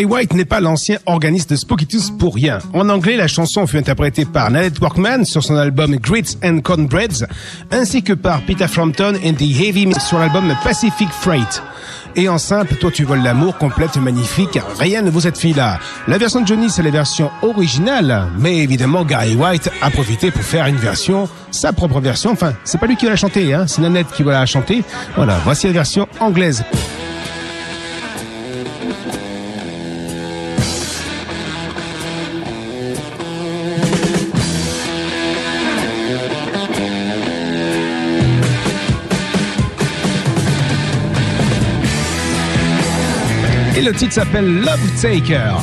S9: Gary White n'est pas l'ancien organiste de Tooth pour rien. En anglais, la chanson fut interprétée par Nanette Workman sur son album Grits and Cornbreads, ainsi que par Peter Frampton and the Heavy Mix sur l'album Pacific Freight. Et en simple, Toi tu voles l'amour, complète, magnifique, rien ne vaut cette fille-là. La version de Johnny, c'est la version originale, mais évidemment, Gary White a profité pour faire une version, sa propre version. Enfin, c'est pas lui qui va la chanter, hein, c'est Nanette qui va la chanter. Voilà, voici la version anglaise. Et le titre s'appelle Love Taker.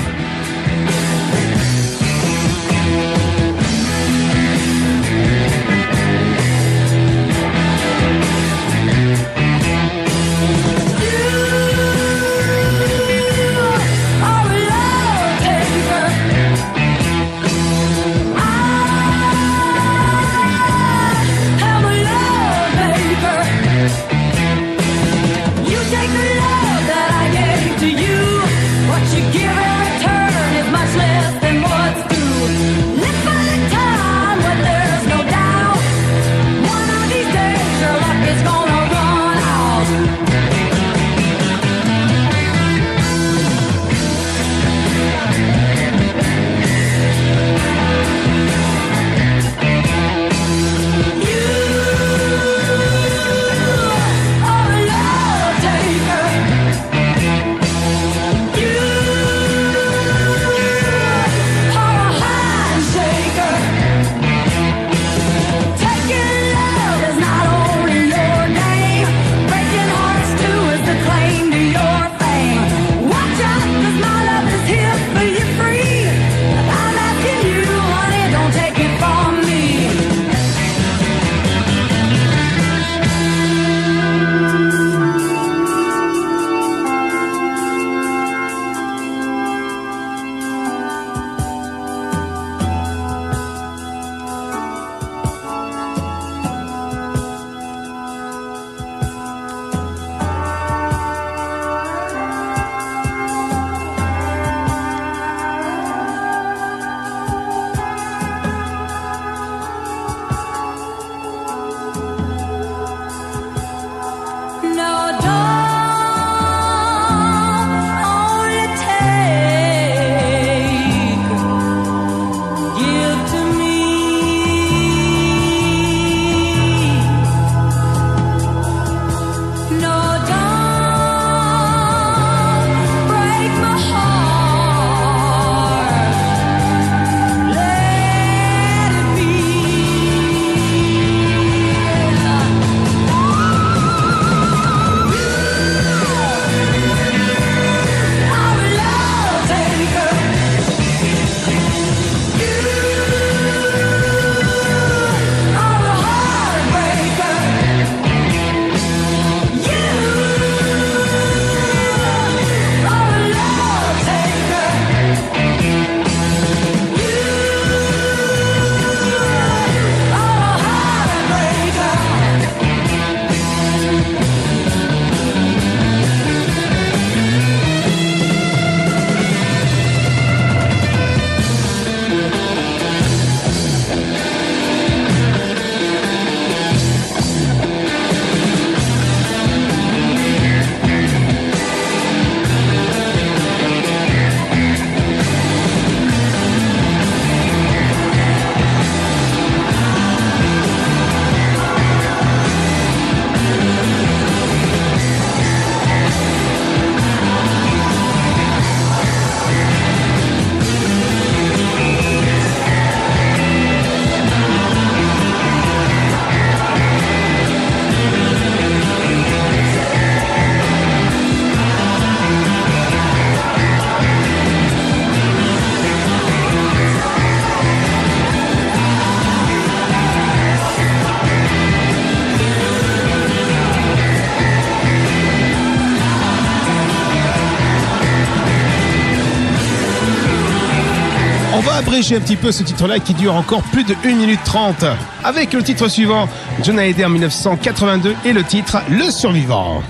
S9: Abréger un petit peu ce titre-là qui dure encore plus de 1 minute 30. Avec le titre suivant, John en 1982 et le titre Le Survivant.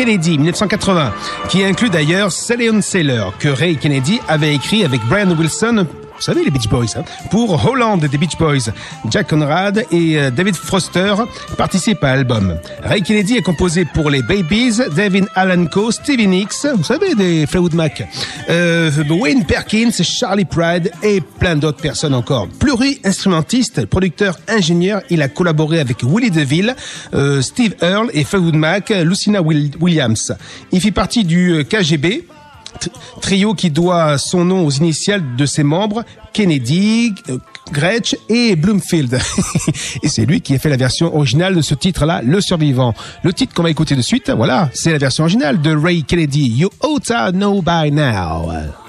S9: Kennedy 1980, qui inclut d'ailleurs Sally Sailor, que Ray Kennedy avait écrit avec Brian Wilson. Vous savez, les Beach Boys, hein, pour Holland des Beach Boys. Jack Conrad et euh, David Foster participent à l'album. Ray Kennedy est composé pour les Babies, David Allen Co, Stevie Nicks, vous savez, des Fleetwood Mac, euh, Wayne Perkins, Charlie Pride et plein d'autres personnes encore. Pluri-instrumentiste, producteur, ingénieur, il a collaboré avec Willie DeVille, euh, Steve Earle et Fleetwood Mac, Lucina Will- Williams. Il fit partie du euh, KGB, trio qui doit son nom aux initiales de ses membres, Kennedy, euh, Gretsch et Bloomfield. *laughs* et c'est lui qui a fait la version originale de ce titre-là, Le Survivant. Le titre qu'on va écouter de suite, voilà, c'est la version originale de Ray Kennedy, You Ought to Know By Now.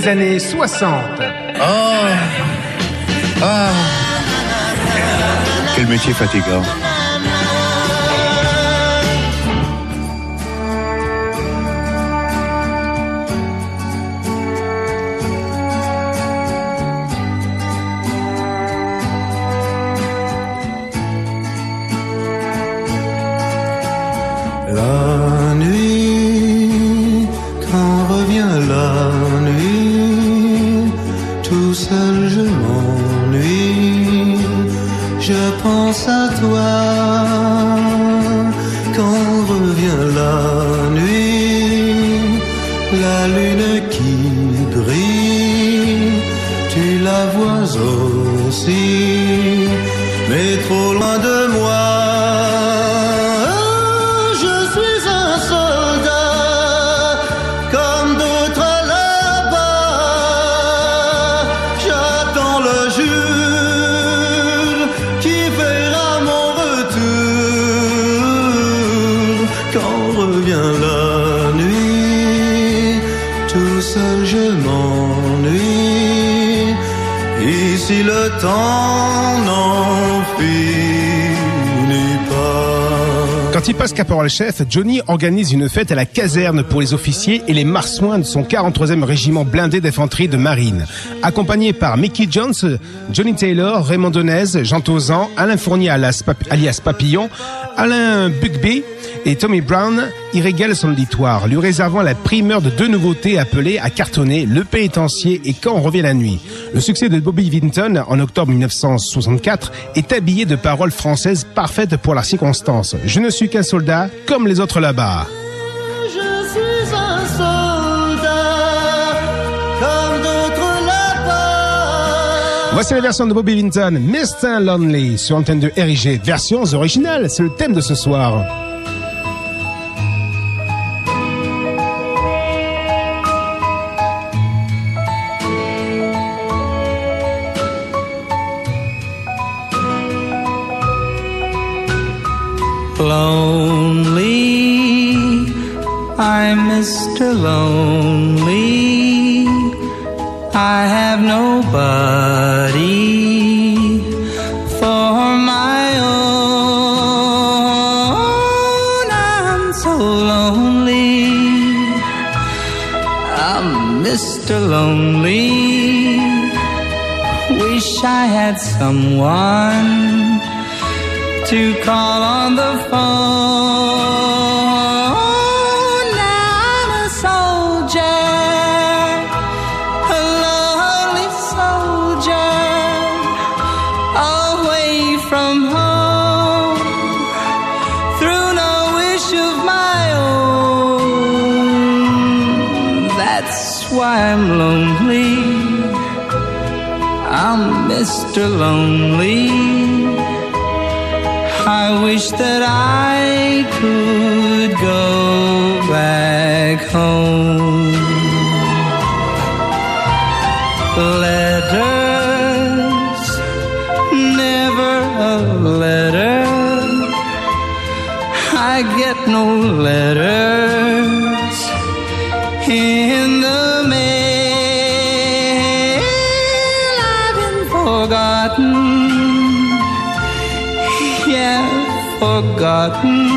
S9: Les années 60.
S8: Oh Ah Quel métier fatigant.
S26: Quand
S9: il passe caporal-chef, Johnny organise une fête à la caserne pour les officiers et les marsouins de son 43e régiment blindé d'infanterie de marine. Accompagné par Mickey Jones, Johnny Taylor, Raymond Donez, Jean Tauzan, Alain Fournier alias Papillon, Alain Bugby et Tommy Brown, il régale son auditoire, lui réservant la primeur de deux nouveautés appelées à cartonner Le Pénitencier et Quand on revient la nuit. Le succès de Bobby Vinton en octobre 1964 est habillé de paroles françaises parfaites pour la circonstance. Je ne suis qu'un soldat comme les autres là-bas. Voici la version de Bobby Vinton, Mr. Lonely, sur l'antenne de RIG. Versions originales, c'est le thème de ce soir.
S14: Lonely, I'm Mr. Lonely. I have nobody for my own. I'm so lonely. I'm Mr. Lonely. Wish I had someone to call on the phone. Mr. Lonely. I wish that I could go back home. Letters, never a letter. I get no letters
S27: Garden.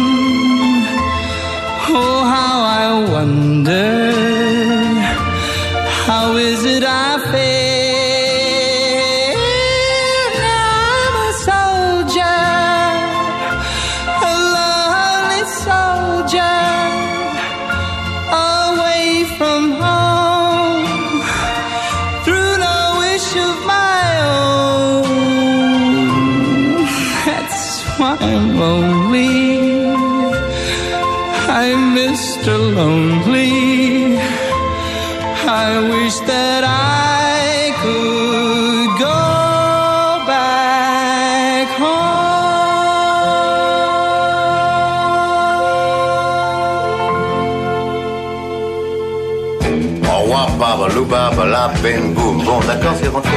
S27: D'accord, c'est rentré.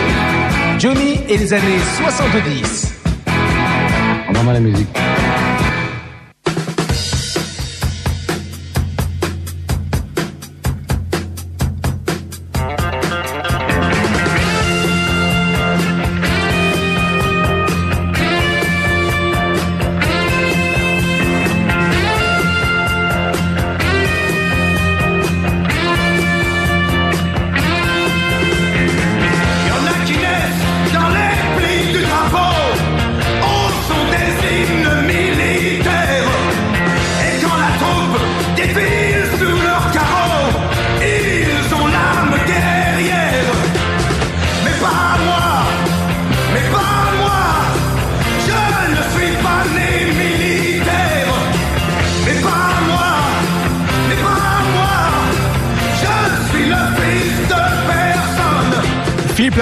S9: Johnny et les années 70.
S15: Envoie-moi la musique.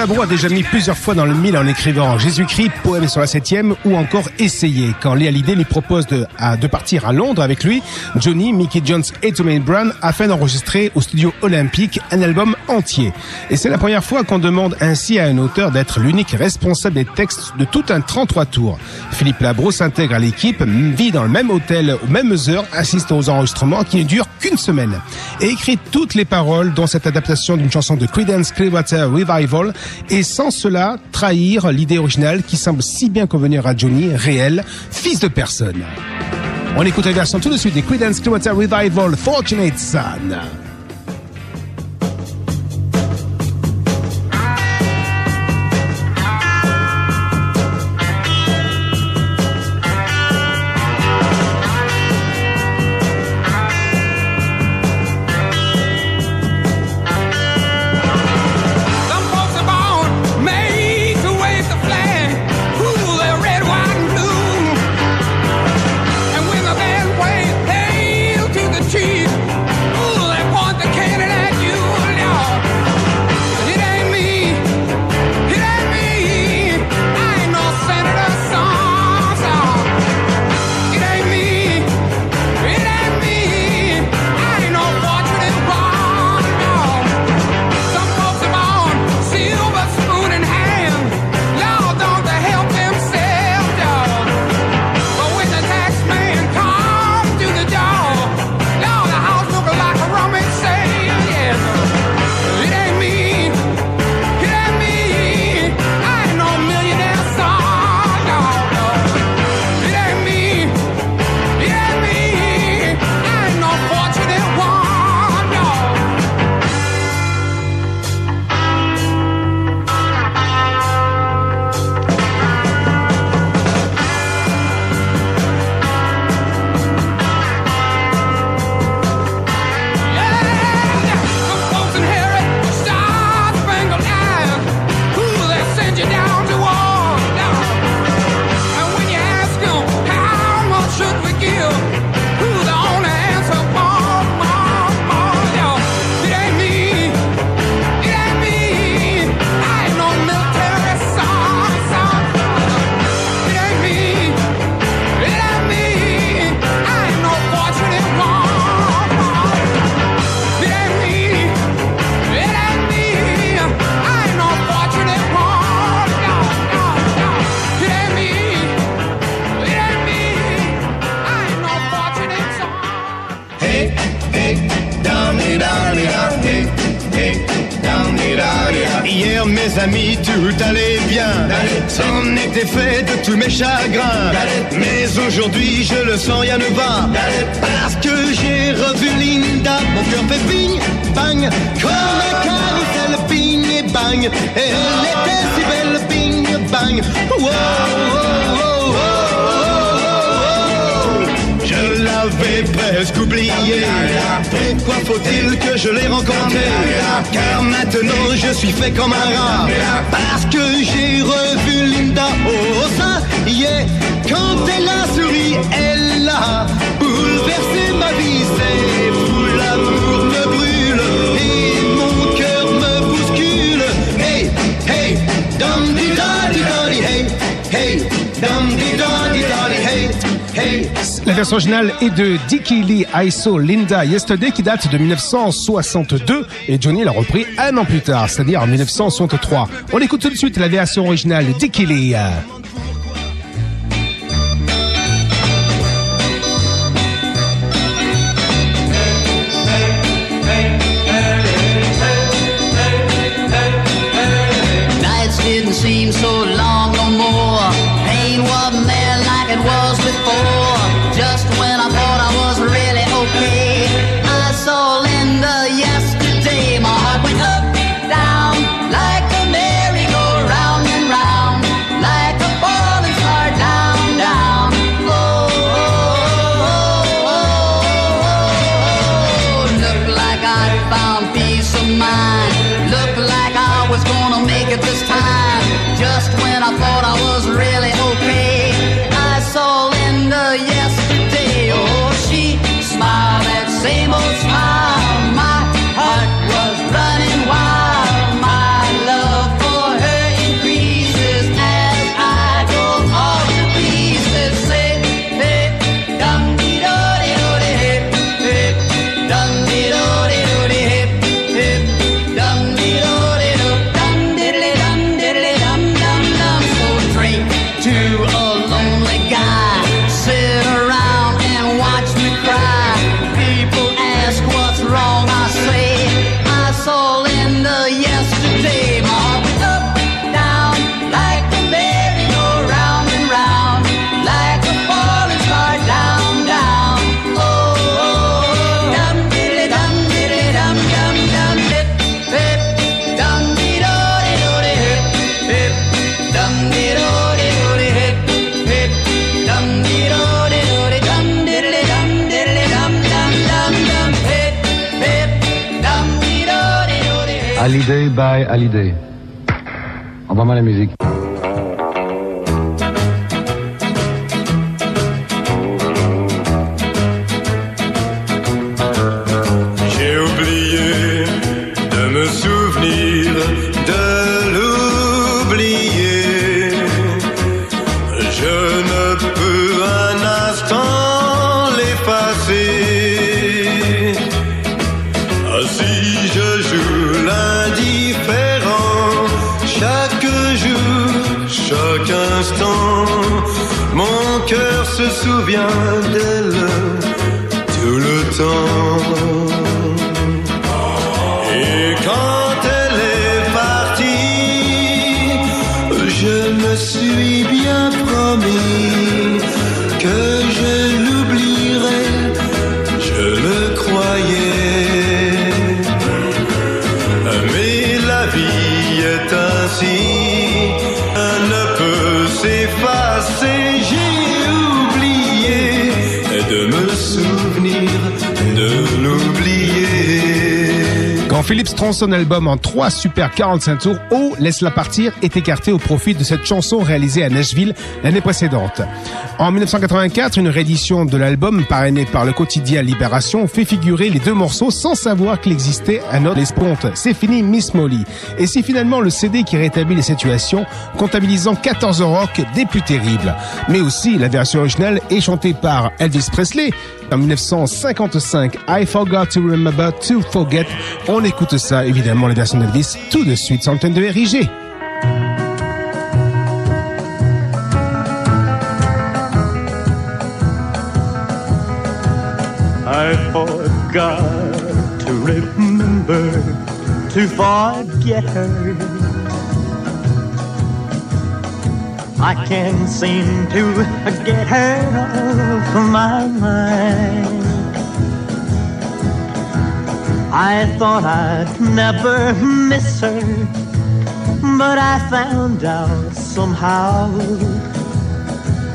S18: Malabro a déjà mis plusieurs fois dans le mille en écrivant Jésus-Christ, poème sur la septième ou encore Essayer. Quand Léa lui propose de, partir à Londres avec lui, Johnny, Mickey Jones et Tommy Brown afin d'enregistrer au studio olympique un album entier. Et c'est la première fois qu'on demande ainsi à un auteur d'être l'unique responsable des textes de tout un 33 tours. Philippe Labro s'intègre à l'équipe, vit dans le même hôtel aux mêmes heures, assiste aux enregistrements qui ne durent qu'une semaine et écrit toutes les paroles dont cette adaptation d'une chanson de Creedence Clearwater Revival et sans cela trahir l'idée originale qui semble si bien convenir à Johnny, réel, fils de personne. On écoute la version tout de suite des Creedence Clearwater Revival Fortunate Son. La version originale est de Dickie Lee ISO Linda Yesterday qui date de 1962 et Johnny l'a repris un an plus tard, c'est-à-dire en 1963. On écoute tout de suite la version originale Dickie Lee.
S8: Hallyday by Hallyday. Envoie-moi la musique.
S9: Tronçonne son album en 3 super 45 tours, Oh Laisse-la partir est écarté au profit de cette chanson réalisée à Nashville l'année précédente. En 1984, une réédition de l'album parrainée par le quotidien Libération fait figurer les deux morceaux sans savoir qu'il existait un autre escompte. C'est fini Miss Molly. Et c'est finalement le CD qui rétablit les situations, comptabilisant 14 rock des plus terribles. Mais aussi la version originale est chantée par Elvis Presley en 1955. I forgot to remember to forget. On écoute ça, évidemment, la version d'Elvis, tout de suite sur l'antenne de RIG.
S28: I forgot to remember to forget. I can't seem to get her off my mind. I thought I'd never miss her, but I found out somehow.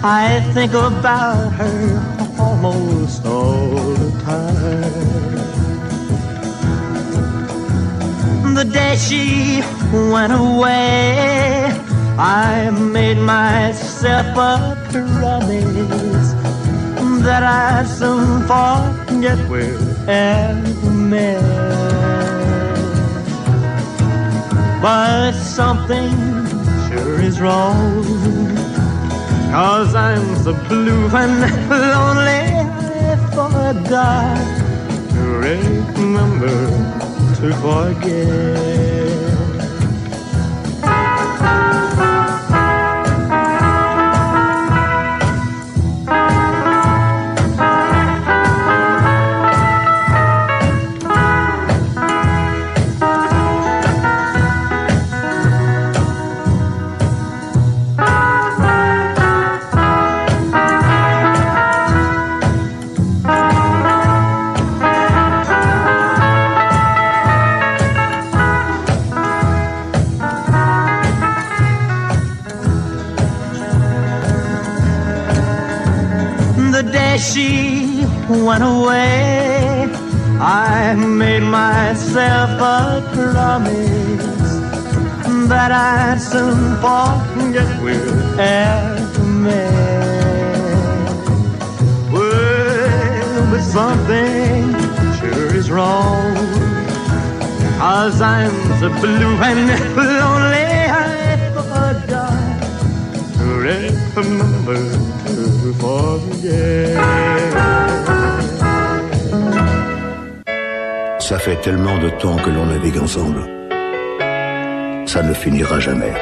S28: I think about her almost all the time.
S12: The day she went away, I made myself a promise that I'd soon forget where ever met. But something sure is wrong. Cause I'm so blue and lonely I forgot to remember to forget. Went away, I made myself a promise that I'd soon forget we're ever met. Well, but something sure is wrong. Cause I'm so blue and *laughs* lonely, I forgot to remember
S22: Ça fait tellement de temps que l'on navigue ensemble. Ça ne finira jamais.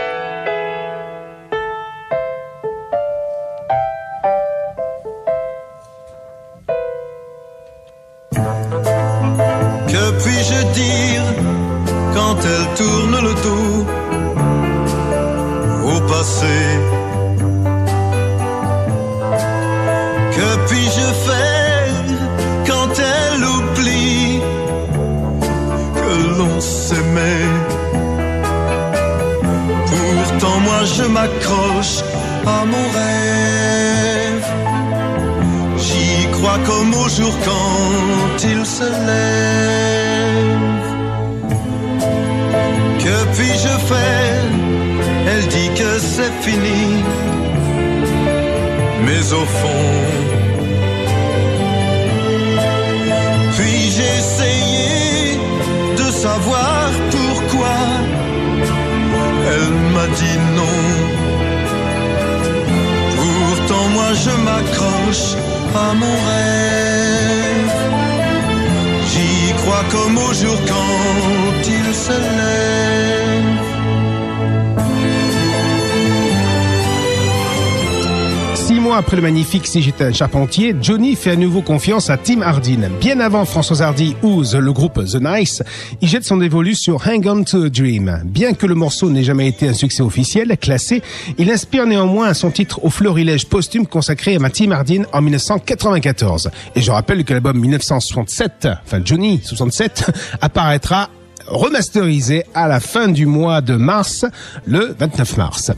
S9: Si j'étais un charpentier, Johnny fait à nouveau confiance à Tim Hardin. Bien avant François Hardy ou le groupe The Nice, il jette son dévolu sur Hang On to a Dream. Bien que le morceau n'ait jamais été un succès officiel, classé, il inspire néanmoins son titre au florilège posthume consacré à Tim Hardin en 1994. Et je rappelle que l'album 1967, enfin Johnny 67, *laughs* apparaîtra remasterisé à la fin du mois de mars, le 29 mars.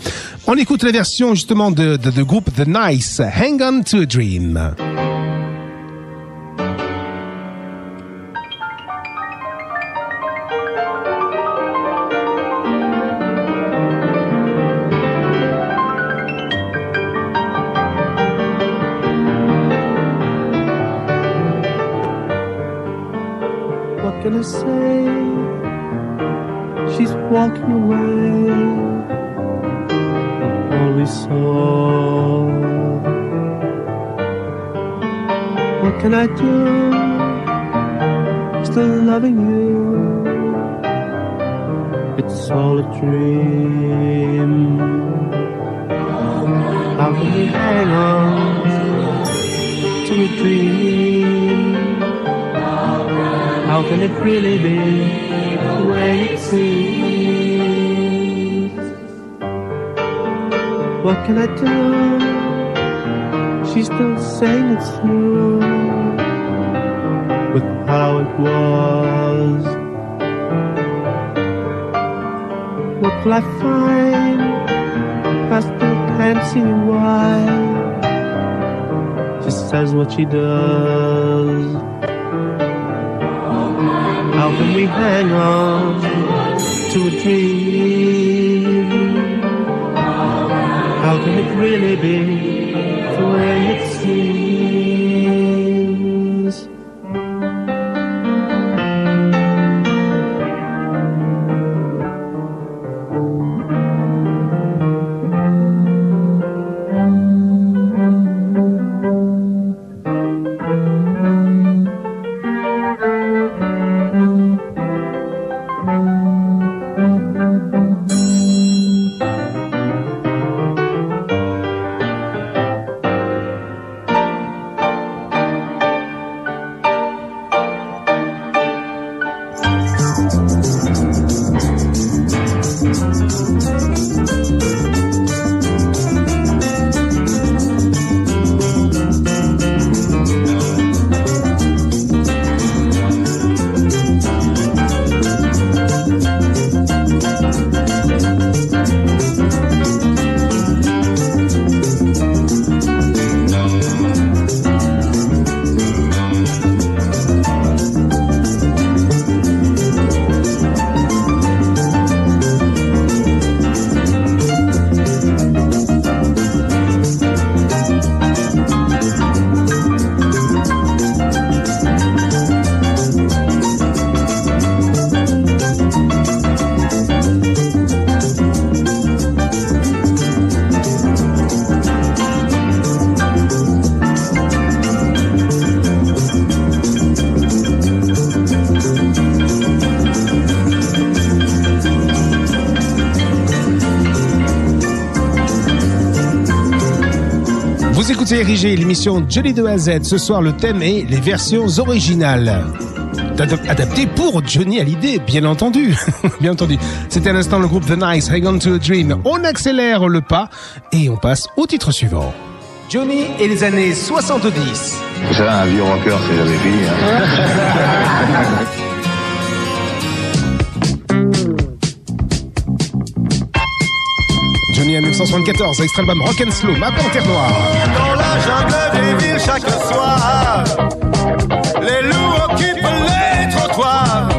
S9: On écoute la version justement de, de, groupe The Nice, Hang On to a Dream.
S12: What can I say? She's walking away. Saw. What can I do? Still loving you. It's all a dream. How can we hang on to a dream? How can it really be the way it seems? What can I do? She's still saying it's through with how it was. What will I find? I still can't see why. She says what she does. How can we hang on to a dream? Can it really be the way it seems?
S9: L'émission Johnny de A à Z. Ce soir, le thème est les versions originales. Adap- Adapté pour Johnny Hallyday, bien entendu. *laughs* bien entendu. C'était à l'instant le groupe The Nice, Hang On to a Dream. On accélère le pas et on passe au titre suivant. Johnny et les années 70.
S19: Vous savez, un vieux rocker, c'est jamais fini. hein. *laughs*
S9: 1974, extrait album Rock and Slow, ma panthère noire.
S21: Dans la jungle des villes chaque soir, les loups occupent les trottoirs.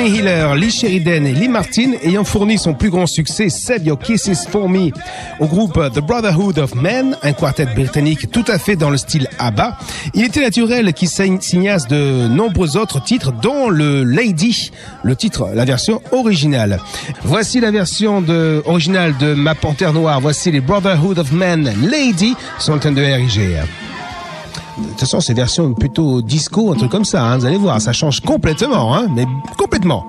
S29: Tony Lee Sheridan et Lee Martin ayant fourni son plus grand succès Save Your Kisses For Me au groupe The Brotherhood of Men, un quartet britannique tout à fait dans le style ABBA, il était naturel qu'il sign- signasse de nombreux autres titres dont le Lady, le titre, la version originale. Voici la version originale de Ma Panthère Noire, voici les Brotherhood of Men Lady sur l'antenne de RIG. De toute façon, c'est version plutôt disco, un truc comme ça. hein, vous allez voir, ça change complètement, hein, mais complètement.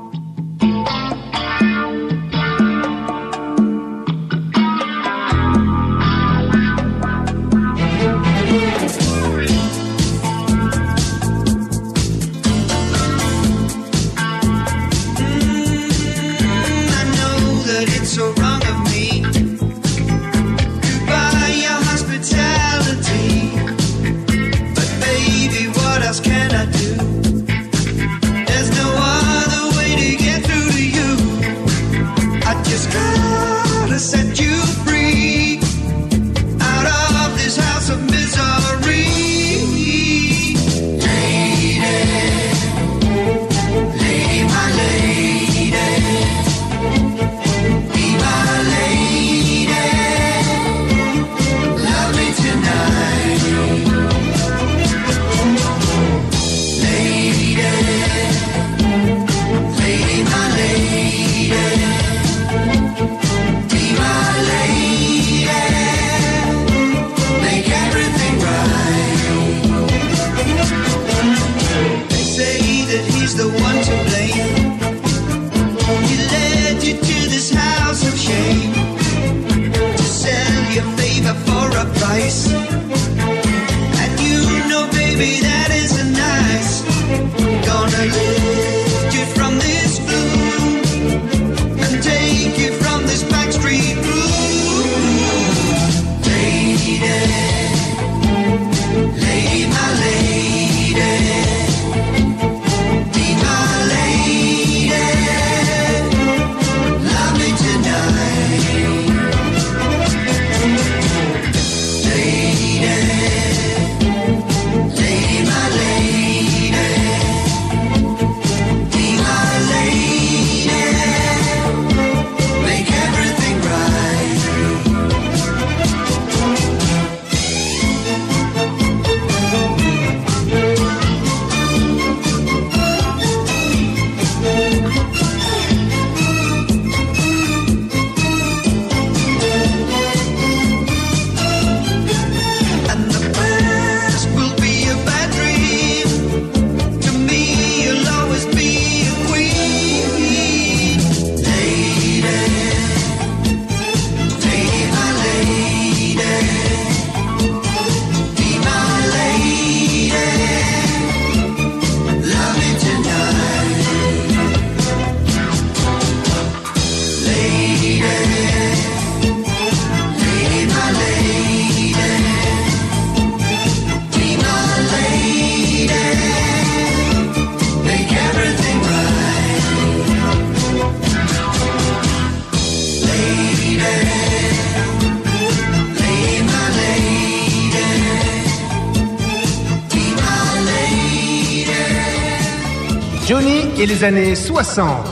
S29: Les années 60.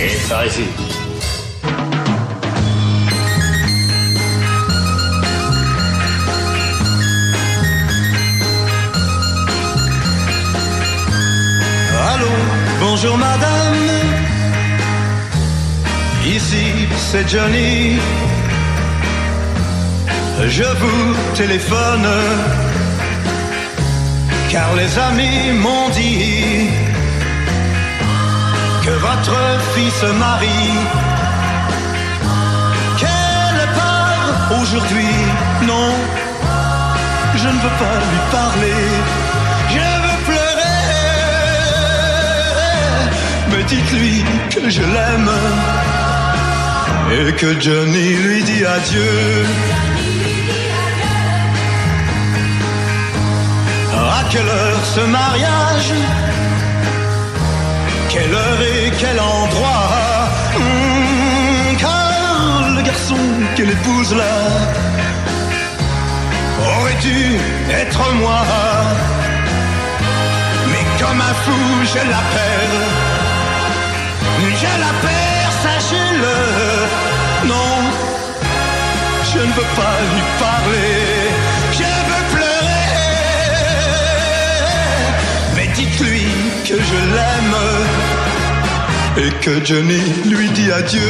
S22: Et par ici.
S8: Allô, bonjour madame. Ici c'est Johnny. Je vous téléphone car les amis m'ont dit votre fille se marie. Qu'elle part aujourd'hui. Non, je ne veux pas lui parler. Je veux pleurer. Mais dites-lui que je l'aime et que Johnny lui dit adieu. À quelle heure ce mariage? Quelle heure et quel endroit Hmm, Car le garçon qu'elle épouse là aurait dû être moi? Mais comme un fou, je l'appelle. Je la perds, sachez-le. Non, je ne veux pas lui parler. Que je l'aime et que Johnny lui dit adieu.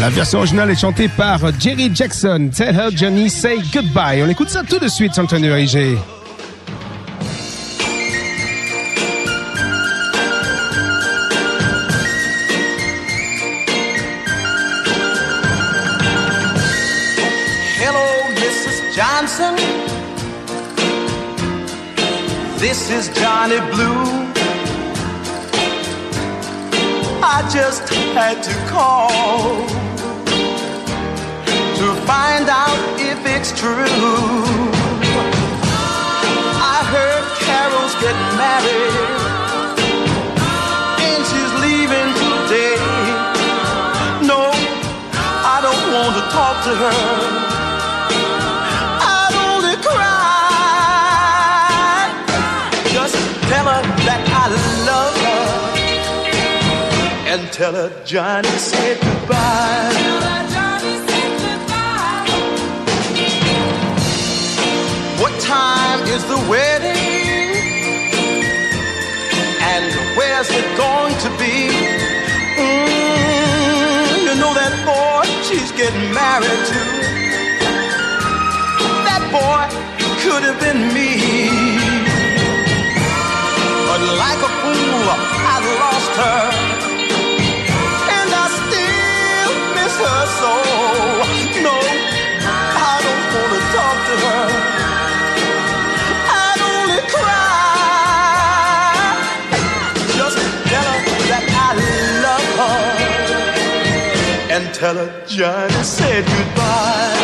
S9: La version originale est chantée par Jerry Jackson. Tell her Johnny say goodbye. On écoute ça tout de suite sur le train de RIG.
S29: Hello, Mrs. Johnson. This is Johnny Blue. Had to call to find out if it's true. I heard Carol's getting married and she's leaving today. No, I don't want to talk to her. And tell her Johnny said goodbye. What time is the wedding? And where's it going to be? Mm, you know that boy she's getting married to. That boy could have been me. But like a fool, I lost her. Her so. No, I don't want to talk to her. I'd only cry. Just tell her that I love her. And tell her Johnny said goodbye.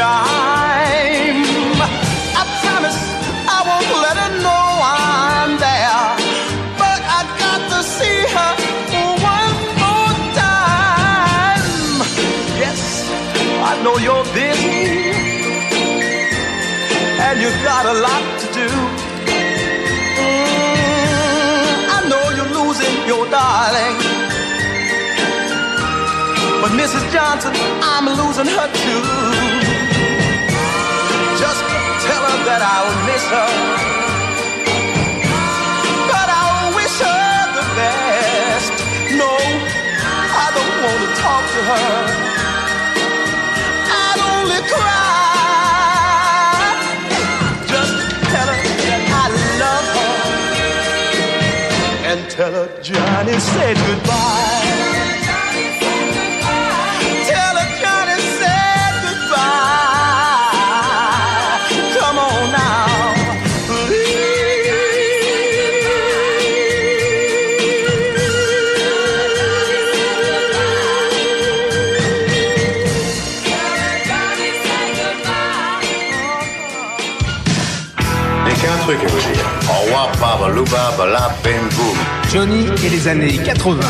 S29: I You got a lot to do. Mm, I know you're losing your darling. But Mrs. Johnson, I'm losing her too. Just tell her that I'll miss her. Tell her Johnny said goodbye. Tell her Johnny said goodbye. Come on now,
S27: J'ai qu'un truc à vous dire. Au revoir, babalouba, bala, ben, boum.
S9: Johnny et les années 80.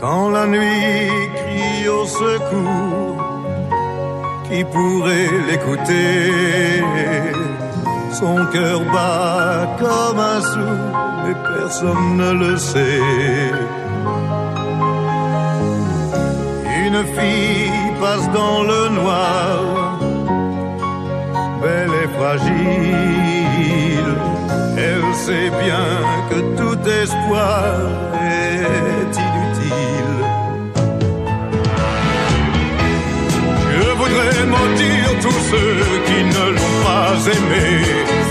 S21: Quand la nuit crie au secours, qui pourrait l'écouter? Son cœur bat comme un sourd, mais personne ne le sait. Une fille passe dans le noir, Elle sait bien que tout espoir est inutile. Je voudrais mentir tous ceux qui ne l'ont pas aimé.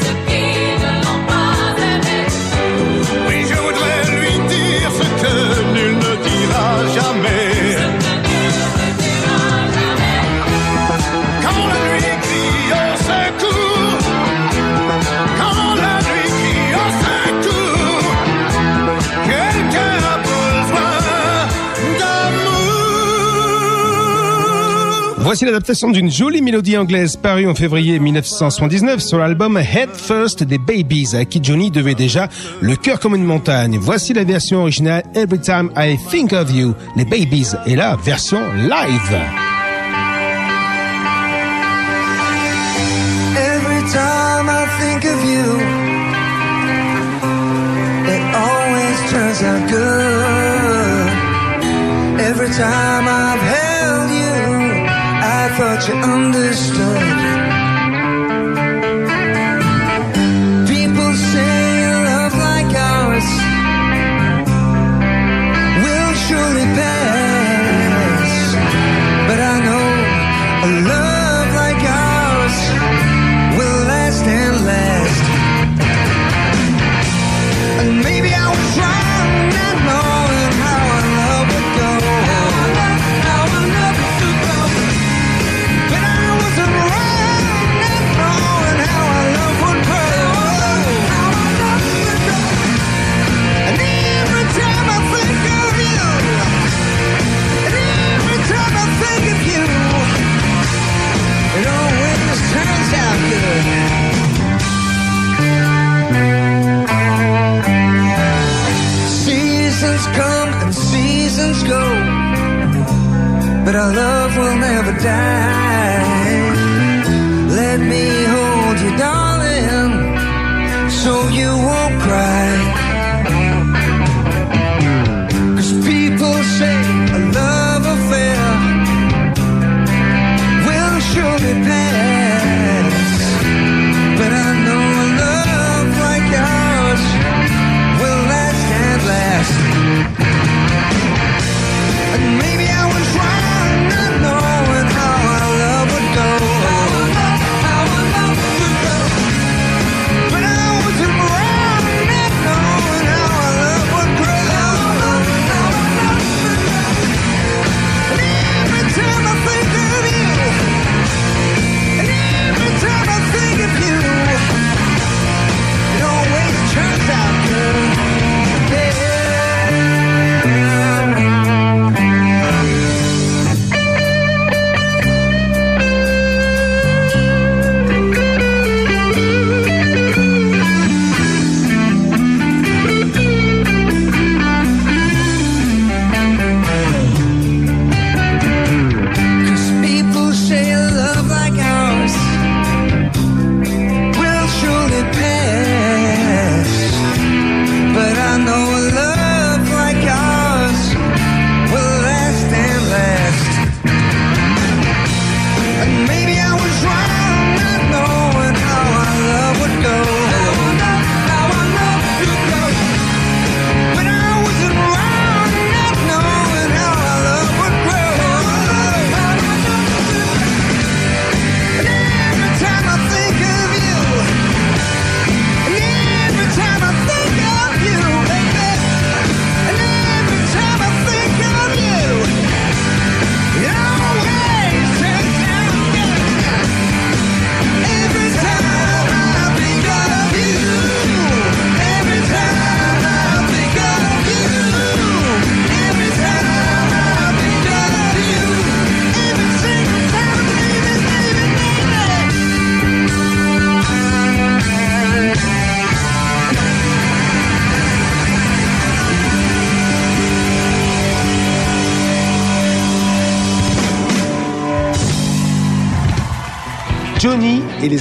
S9: Voici l'adaptation d'une jolie mélodie anglaise parue en février 1979 sur l'album Head First des Babies, à qui Johnny devait déjà le cœur comme une montagne. Voici la version originale Every Time I Think of You, les Babies, et la version live.
S24: Turns out good. Every time I've held you, thought you understood. But our love will never die. Let me hold you, darling, so you won't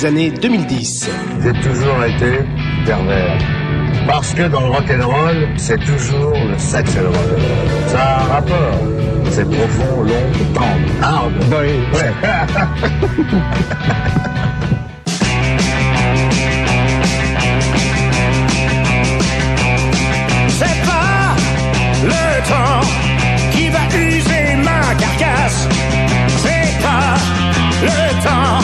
S9: Les années 2010.
S27: J'ai toujours été pervers. Parce que dans le rock'n'roll, c'est toujours le sexe et le roll. Ça a un rapport. C'est profond, long, tendre, hard. Oui.
S30: C'est *laughs* le temps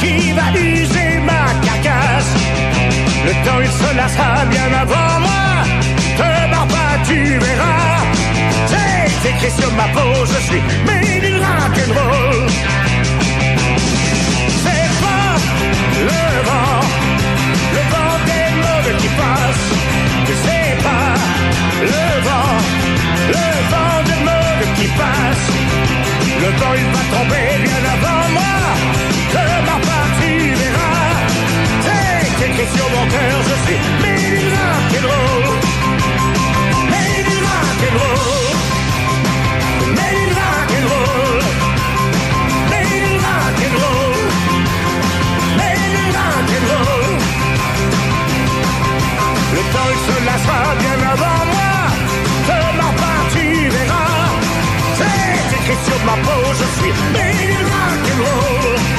S30: qui va user ma carcasse. Le temps il se lassera bien avant moi. Te barre pas, tu verras. C'est écrit sur ma peau, je suis made in rock'n'roll. C'est pas le vent, le vent des mauvais qui passe. C'est pas le vent, le vent des mauvais qui passe. Le temps il va tomber bien avant moi, que ma partie verra. C'est écrit sur mon cœur, je suis Lady Rock'n'Roll. Lady Rock'n'Roll. Lady Rock'n'Roll. Lady Rock'n'Roll. Lady Rock'n'Roll. Le temps se lassera bien avant Et sur my peau, je suis made in rock and roll.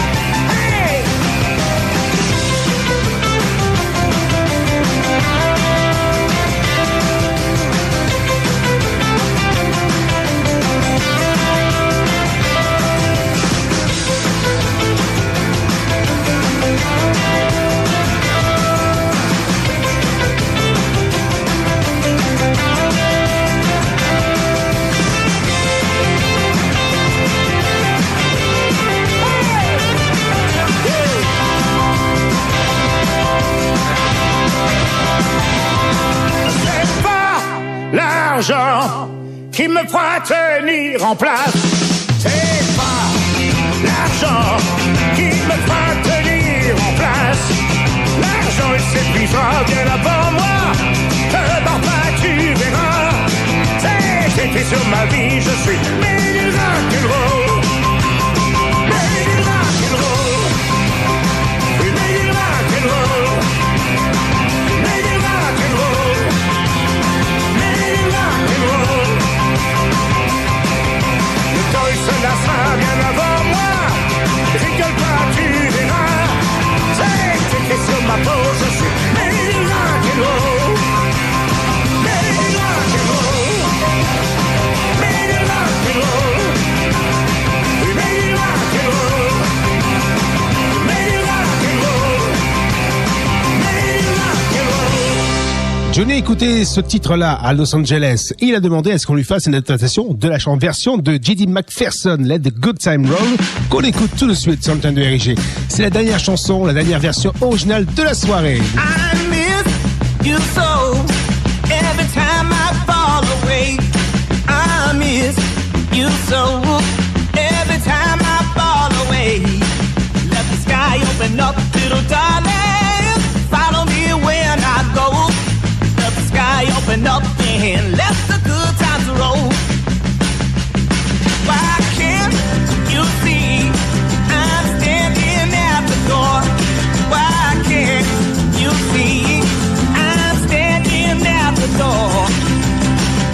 S30: L'argent qui me fera tenir en place. C'est pas l'argent qui me fera tenir en place. L'argent il s'épuisera bien avant moi. Te barre pas, tu verras. C'est écrit sur ma vie, je suis rock'n'roll. Amanda ça bien avant moi. Rigole pas, tu verras. J'ai été sur ma peau, je suis meilleur que l'autre
S9: Johnny a écouté ce titre-là à Los Angeles il a demandé à ce qu'on lui fasse une adaptation de la chanson version de J.D. McPherson, Let the Good Time Roll, qu'on écoute tout de suite sur le thème de RG. C'est la dernière chanson, la dernière version originale de la soirée.
S20: Let the sky open up and let the good times roll. Why can't you see I'm standing at the door? Why can't you see I'm standing at the door?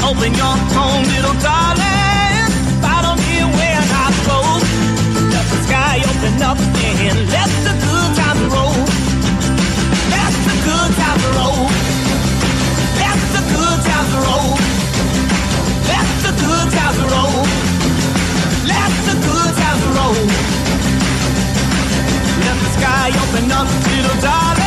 S20: Open your home, little darling. Follow me when I go. Let the sky open up and let the good times open up, little darling.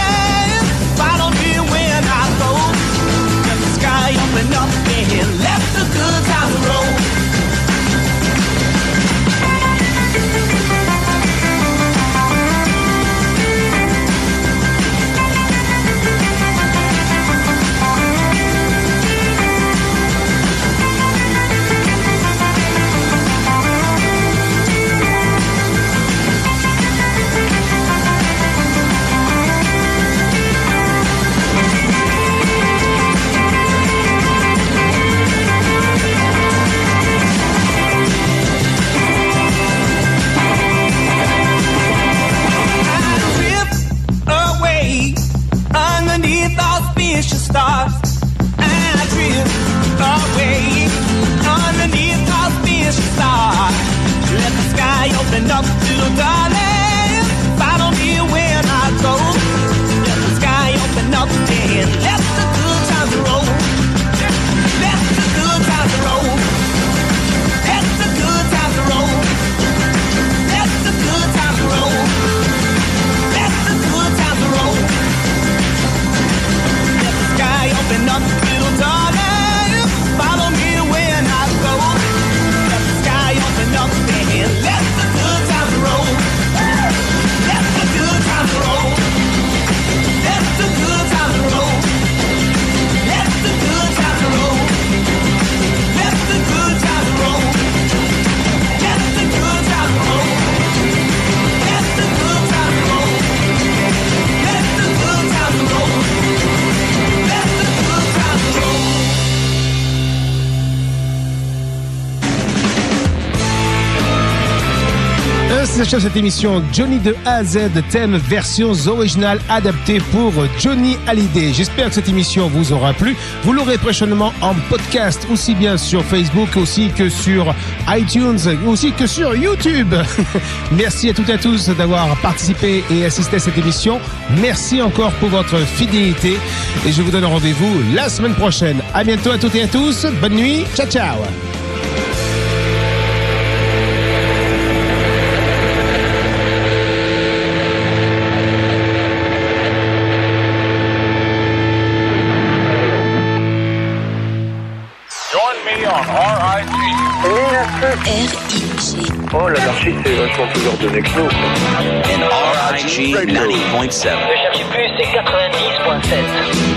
S20: Stars. I drift away underneath our auspicious stars. Let the sky open up, little darling.
S9: Ainsi s'achève cette émission Johnny de A à Z, thème versions originales adaptées pour Johnny Hallyday. J'espère que cette émission vous aura plu. Vous l'aurez prochainement en podcast, aussi bien sur Facebook, aussi que sur iTunes, aussi que sur YouTube. *laughs* Merci à toutes et à tous d'avoir participé et assisté à cette émission. Merci encore pour votre fidélité et je vous donne rendez-vous la semaine prochaine. À bientôt à toutes et à tous. Bonne nuit. Ciao, ciao.
S2: N-R-I-G.
S27: Oh, l'anarchie, c'est vachement ce genre de
S4: techno. N-R-I-G 90.7.
S31: Ne cherchez plus, c'est 90.7.